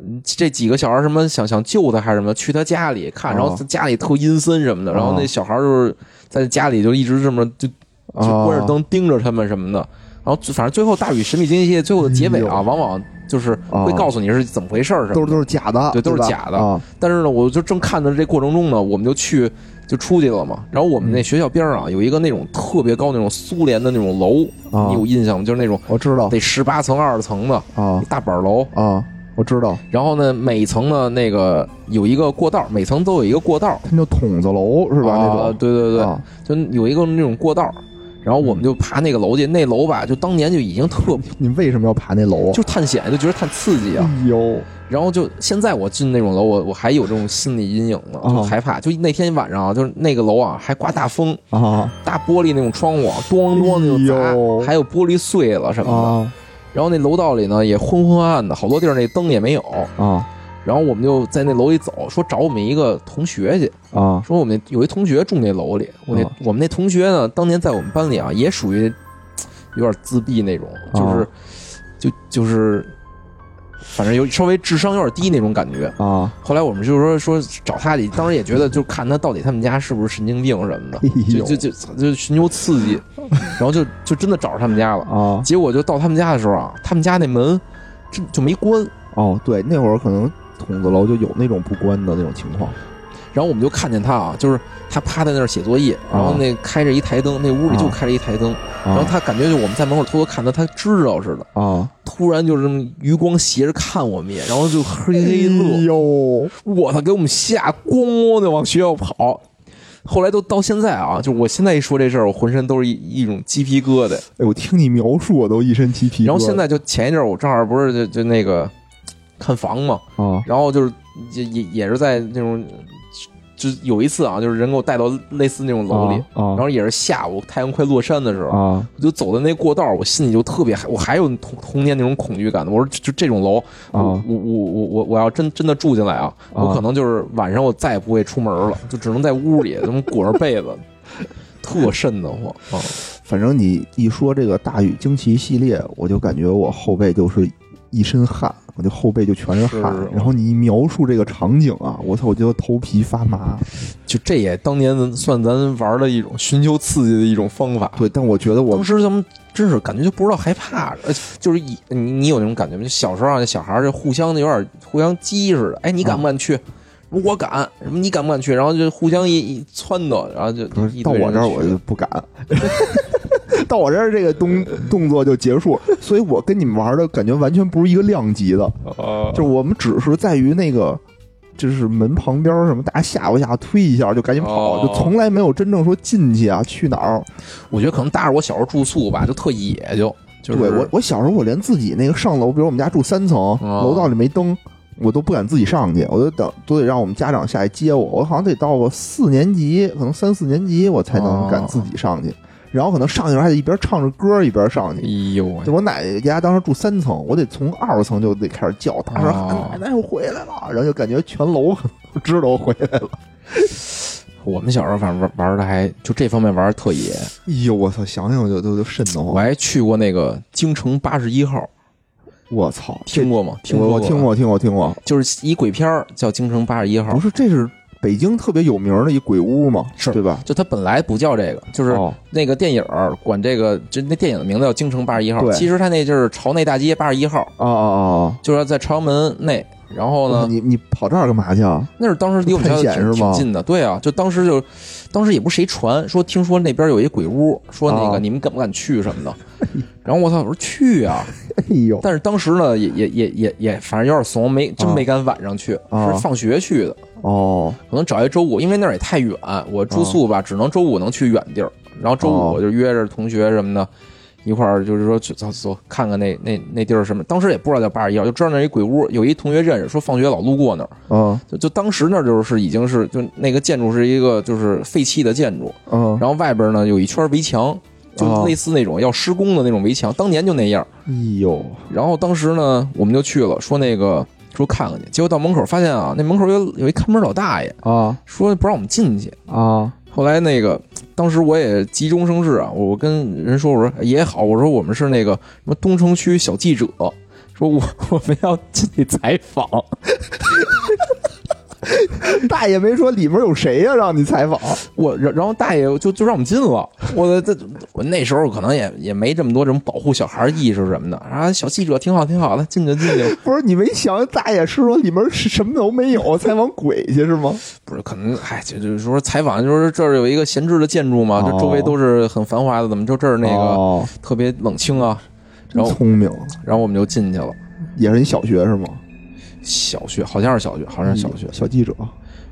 嗯这几个小孩什么想想救他还是什么，去他家里看，啊然后他家里特阴森什么的，啊然后那小孩就是在家里就一直这么就就啊，关着灯盯着他们什么的，然后反正最后《大禹神秘惊奇》最后的结尾啊，哎往往就是会啊告诉你是怎么回事儿都是都是假的，对都是假的。啊。但是呢，我就正看着这过程中呢，我们就去就出去了嘛。然后我们那学校边上啊有一个那种特别高那种苏联的那种楼，啊！你有印象吗？就是那种我知道得十八层、二十层的啊大板楼。啊，我知道，然后呢，每层呢那个有一个过道，每层都有一个过道，它叫筒子楼是吧？那啊种对对对，啊就有一个那种过道。然后我们就爬那个楼去，那楼吧，就当年就已经特你为什么要爬那楼啊？就探险，就觉得太刺激啊。哎然后就现在我进那种楼，我我还有这种心理阴影呢，就哦害怕。就那天晚上啊，就是那个楼啊，还刮大风，啊大玻璃那种窗户啊咣咣那种哎呦砸，还有玻璃碎了什么的。啊然后那楼道里呢也昏昏暗暗的，好多地儿那灯也没有。啊然后我们就在那楼里走，说找我们一个同学去，啊说我们有一同学住那楼里。我那、啊我们那同学呢，当年在我们班里啊，也属于 有点自闭那种，就是、啊就就是反正有稍微智商有点低那种感觉。啊！后来我们就是说说找他去，当时也觉得就看他到底他们家是不是神经病什么的，就就就就寻求刺激，然后就就真的找着他们家了。啊结果就到他们家的时候啊，他们家那门真就没关，哦，对，那会儿可能筒子楼就有那种不关的那种情况然后我们就看见他啊，就是他趴在那儿写作业，然后那开着一台灯，那屋里就开着一台灯，然后啊他感觉就我们在门口偷偷看他，他知道似的，啊！突然就是这么余光斜着看我们一眼，然后就嘿嘿哎乐，呦我操，给我们吓咣咣的往学校跑。后来都到现在啊，就我现在一说这事儿，我浑身都是一一种鸡皮疙瘩。哎，我听你描述，我都一身鸡皮疙瘩。然后现在就前一阵儿，我正好不是就就那个看房嘛，啊然后就是也也也是在那种，就有一次啊，就是人给我带到类似那种楼里，啊然后也是下午太阳快落山的时候，啊我就走在那过道，我心里就特别害，我还有童童年那种恐惧感的。我说就就这种楼，我啊我我我我我要真真的住进来啊，啊我可能就是晚上我再也不会出门了，就只能在屋里这么裹着被子，特瘆得慌啊。反正你一说这个大禹惊奇系列，我就感觉我后背就是一身汗，我这后背就全是汗。是然后你一描述这个场景啊，我操，我觉得头皮发麻。就这也当年算咱玩的一种寻求刺激的一种方法。对，但我觉得我当时咱们真是感觉就不知道害怕，呃，就是一你你有那种感觉吗？就小时候啊，小孩儿就互相的有点互相激似的，哎，你敢不敢去？我敢，什么你敢不敢去？然后就互相一一撺掇，然后就到我这儿我就不敢，到我这儿这个动动作就结束，所以我跟你们玩的感觉完全不是一个量级的，啊就我们只是在于那个。就是门旁边什么，大家吓唬吓唬，推一下就赶紧跑，哦就从来没有真正说进去啊，去哪儿？我觉得可能搭着我小时候住宿吧，就特野就，就是对我，我小时候我连自己那个上楼，比如我们家住三层，哦楼道里没灯，我都不敢自己上去，我都等都得让我们家长下来接我。我好像得到个四年级，可能三四年级我才能哦敢自己上去。然后可能上去还得一边唱着歌一边上去哎去。呦喂就我奶奶家当时住三层，我得从二层就得开始叫，大声喊哦“奶奶我回来了”，然后就感觉全楼都知道我回来了。我们小时候反正玩玩的还就这方面玩的特野，哎呦，我操！想想就都都瘆得慌我。还去过那个京城八十一号，我操！听过吗？听过我听过，听过，听过。就是一鬼片儿叫《京城八十一号不》，是，这是北京特别有名的一鬼屋嘛，是。对吧？就它本来不叫这个，就是哦。那个电影儿管这个，就那电影的名字叫《京城八十一号对》，其实它那就是朝内大街八十一号，啊啊啊！就是在朝阳门内。然后呢，你你跑这儿干嘛去啊？那是当时离我们家挺挺近的，对啊，就当时就，当时也不是谁传说，听说那边有一鬼屋，说那哦。个你们敢不敢去什么的，然后我操，我说去啊，哎呦，但是当时呢，也也也也也，反正有点怂，没真啊没敢晚上去，啊是放学去的，哦。可能找一周五，因为那儿也太远，我住宿吧，只能周五能去远地儿，然后周哦。五我就约着同学什么的。一块儿就是说去走走看看那那那地儿什么，当时也不知道叫八十一号，就知道那一鬼屋，有一同学认识，说放学老路过那儿，嗯。就就当时那儿就是已经是就那个建筑是一个就是废弃的建筑，嗯！然后外边呢有一圈围墙，就哦类似那种要施工的那种围墙，当年就那样。哎呦，然后当时呢，我们就去了，说那个说看看去，结果到门口发现啊，那门口有有一看门老大爷，啊说不让我们进去。啊后来那个，当时我也急中生智啊，我跟人说，我说也好，我说我们是那个什么东城区小记者，说我 我们要进去采访。大爷没说里面有谁呀、让你采访。我然然后大爷就就让我们进了，我这我那时候可能也也没这么多这种保护小孩意识什么的。啊，小记者挺好挺好的，进去进去，不是你没想大爷是说里面是什么都没有，采访鬼去是吗？不是可能哎，就就是说采访就是这儿有一个闲置的建筑嘛，哦这周围都是很繁华的，怎么就这儿那个哦、特别冷清啊？然后聪明，然后我们就进去了，也是你小学是吗？小学好像是小学，好像是小学，小记者。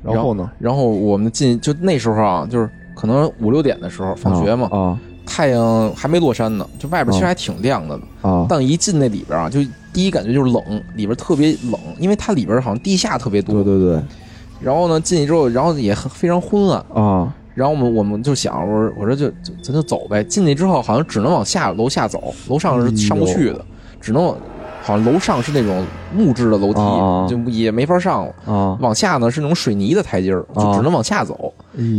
然后呢？然后我们进就那时候啊，就是可能五六点的时候放学嘛，啊太阳还没落山呢，就外边其实还挺亮的。啊但一进那里边啊，就第一感觉就是冷，里边特别冷，因为它里边好像地下特别多。对对对然后呢，进去之后，然后也很非常昏暗。啊然后我们我们就想，我说我说就就咱就走呗。进去之后，好像只能往下楼下走，楼上是上不去的，只能往好像楼上是那种木质的楼梯，啊就也没法上了。啊！往下呢是那种水泥的台阶儿，就啊只能往下走。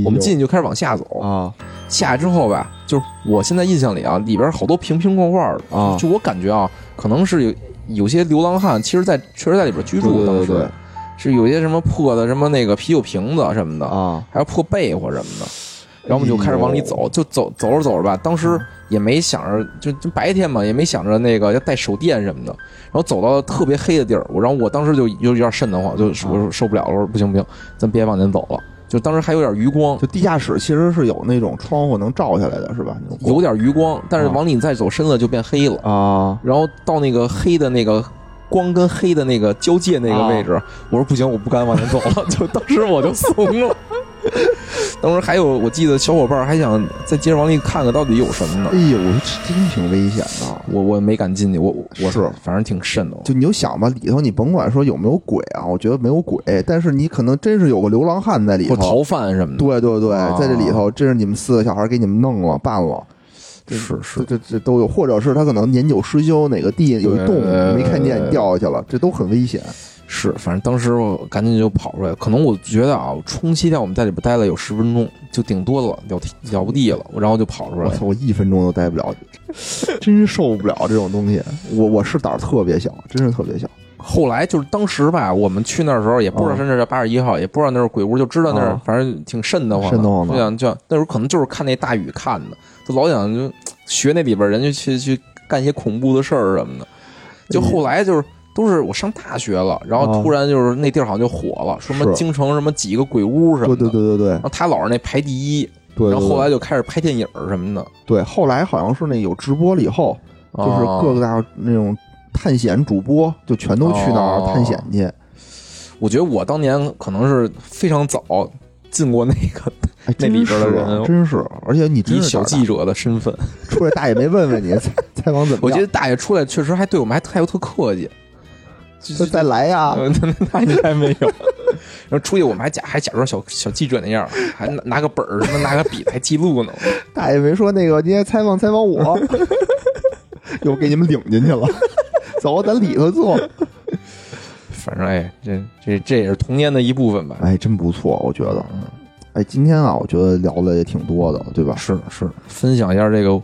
我们进去就开始往下走，啊下来之后吧，就是我现在印象里啊，里边好多瓶瓶罐罐的，啊就我感觉啊，可能是有有些流浪汉，其实在确实在里边居住，对对对当时。对。是有些什么破的什么那个啤酒瓶子什么的，啊还有破被或什么的。然后我们就开始往里走，就走走着走着吧，当时也没想着，就就白天嘛，也没想着那个要带手电什么的。然后走到特别黑的地儿，我然后我当时就就有点瘆得慌，就我说受不了了，我说不行不行，咱别往前走了。就当时还有点余光，就地下室其实是有那种窗户能照下来的，是吧？有点余光，但是啊往里再走深了就变黑了。啊然后到那个黑的那个光跟黑的那个交界那个位置，我说不行，我不敢往前走了，就当时我就怂了。当时还有，我记得小伙伴还想再接着往里看看到底有什么呢哎。呦，这真挺危险的。我我没敢进去，我我是反正挺瘆的。就你就想吧，里头你甭管说有没有鬼啊，我觉得没有鬼，但是你可能真是有个流浪汉在里头。逃犯什么的，对对对，啊在这里头，这是你们四个小孩给你们弄了办了，是是这这这都有，或者是他可能年久失修，哪个地有一洞没看见掉下去了，这都很危险。是，反正当时我赶紧就跑出来。可能我觉得啊，我充其量我们在里边待了有十分钟，就顶多了，了了不地了，然后就跑出来。我操，我一分钟都待不了，真受不了这种东西。我我是胆儿特别小，真是特别小。后来就是当时吧，我们去那儿的时候也不知道是那是八十一号，也不知道那是鬼屋，就知道那儿啊反正挺瘆得慌的。瘆得慌的就想就那时候可能就是看那大雨看的，就老想就学那里边人就去去干一些恐怖的事儿什么的。就后来就是都是我上大学了，然后啊。突然就是那地儿好像就火了，说什么京城什么几个鬼屋什么的。对对对对对。然后他老是那排第一，对。然后后来就开始拍电影什么的，对，后来好像是那有直播了以后，就是哦各个大那种探险主播就全都去那儿探险去。我觉得我当年可能是非常早进过那个哎，那里边的人。真是，而且你真以小记者的身份，出来，大爷没问问你 采采访怎么样？我觉得大爷出来确实还对我们还态度特客气，就得再来呀。呃那那应该没有。然后出去我们还假还假装小小记者那样，还拿拿个本儿什么拿个笔还记录呢。大爷没说那个，今天采访采访我，又给你们领进去了。走，咱里头坐。反正哎，这这这也是童年的一部分吧。哎，真不错，我觉得。嗯，哎，今天啊，我觉得聊的也挺多的，对吧？是是，分享一下这个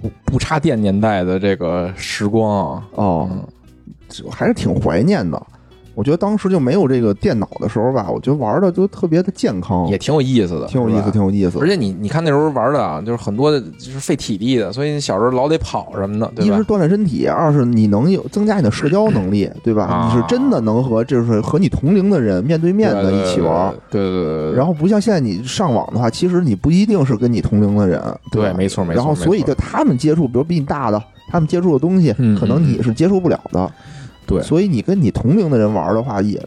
不不插电年代的这个时光啊。哦，还是挺怀念的。我觉得当时就没有这个电脑的时候吧，我觉得玩的就特别的健康，也挺有意思的，挺有意思，挺有意思而。且你你看那时候玩的啊，就是很多的就是费体力的，所以你小时候老得跑什么的，对吧一是？锻炼身体，二是你能有增加你的社交能力，对吧？啊你是真的能和就是和你同龄的人面对面的一起玩。对对对。然后不像现在你上网的话，其实你不一定是跟你同龄的人，对吧没错没错然后所以就他们接触，比如比你大的，他们接触的东西，嗯可能你是接触不了的。对所以你跟你同龄的人玩的话，也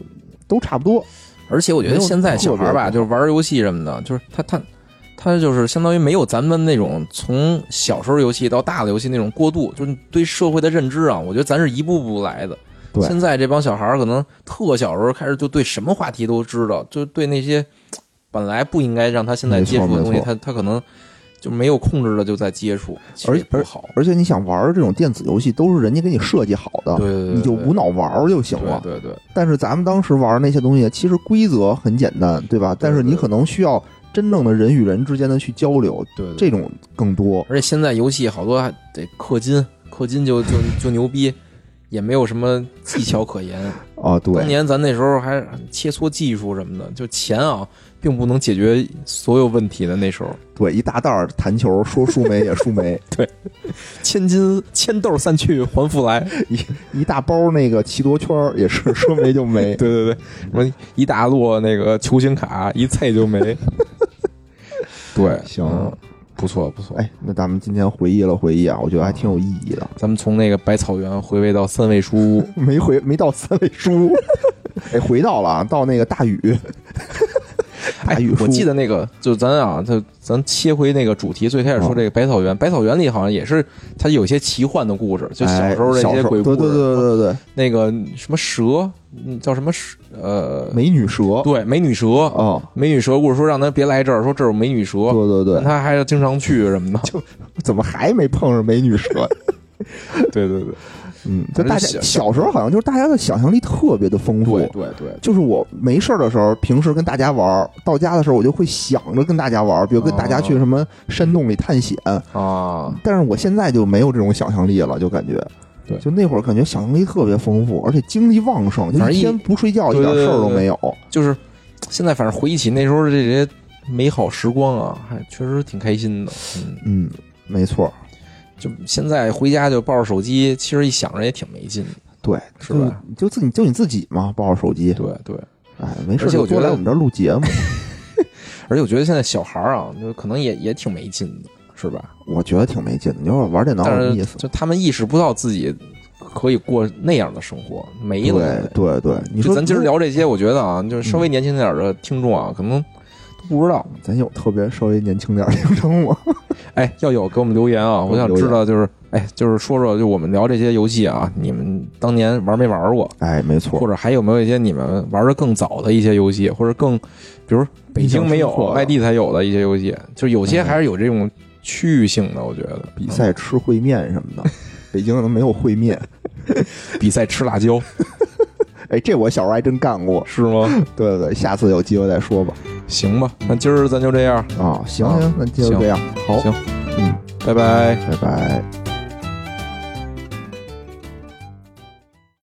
都差不多。而且我觉得现在小孩吧，就是玩游戏什么的，就是他他他就是相当于没有咱们那种从小时候游戏到大的游戏那种过渡，就是对社会的认知啊，我觉得咱是一步步来的。对现在这帮小孩儿可能特小时候开始就对什么话题都知道，就对那些本来不应该让他现在接触的东西，他他可能就没有控制的就在接触，而且不好。而且你想玩这种电子游戏，都是人家给你设计好的，对对对对你就无脑玩就行了。对对对，但是咱们当时玩那些东西，其实规则很简单，对吧？但是你可能需要真正的人与人之间的去交流，对对这种更多。而且现在游戏好多还得氪金，氪金就就就牛逼，也没有什么技巧可言。啊，对当，年咱那时候还切磋技术什么的，就钱啊，并不能解决所有问题的。那时候对，一大袋儿弹球，说输没也输没，对千金千豆散去还复来，一一大包那个奇多圈儿也是说没就没。对对对，什么一大摞那个球星卡一啐就没。对，行嗯不错不错。哎，那咱们今天回忆了回忆啊，我觉得还挺有意义的。咱们从那个百草园回味到三味书屋，没回没到三味书屋，哎，回到了啊，到那个大禹，哎大禹，书我记得那个，就咱啊，就咱切回那个主题，最开始说这个百草园，百草园里好像也是它有些奇幻的故事，就小时候哎这些鬼故事，对对对对对对，那个什么蛇，嗯叫什么蛇？呃，美女蛇对，美女蛇，啊，美女蛇故事说让他别来这儿，说这儿有美女蛇，对对对，他还要经常去什么的。就怎么还没碰上美女蛇？对对对嗯，就大家小小时候好像就是大家的想象力特别的丰富。对对对，就是我没事儿的时候，平时跟大家玩儿，到家的时候我就会想着跟大家玩儿，比如跟大家去什么山洞里探险。啊，但是我现在就没有这种想象力了，就感觉，对就那会儿感觉想象力特别丰富，而且精力旺盛，就反正一一天不睡觉一点事儿都没有。就是现在反正回忆起那时候的这些美好时光啊，还确实挺开心的。嗯，嗯，没错，就现在回家就抱着手机，其实一想着也挺没劲的。对，是吧就就自己就你自己嘛，抱着手机，对对，哎，没事我觉得就多来我们这儿录节目。而且我觉得现在小孩儿啊，就可能也也挺没劲的，是吧？我觉得挺没劲的，你说玩电脑有意思？就他们意识不到自己可以过那样的生活，没了。对对对，你说咱今儿聊这些，我觉得啊，就是稍微年轻点儿的听众啊，可能不知道。咱有特别稍微年轻点听众吗？哎，要有给我们留言啊！我想知道，就是哎，就是说说，就我们聊这些游戏啊，你们当年玩没玩过？哎，没错或，者还有没有一些你们玩的更早的一些游戏，或者更，比如北京没有外地才有的一些游戏，就有些还是有这种区域性的。我觉得比赛吃烩面什么的，北京都没有烩面。比赛吃辣椒哎，这我小时候还真干过。是吗？对对对，下次有机会再说吧。行吧，那今儿咱就这样，啊，行啊行，那就这样。好，行，嗯，拜拜。拜拜。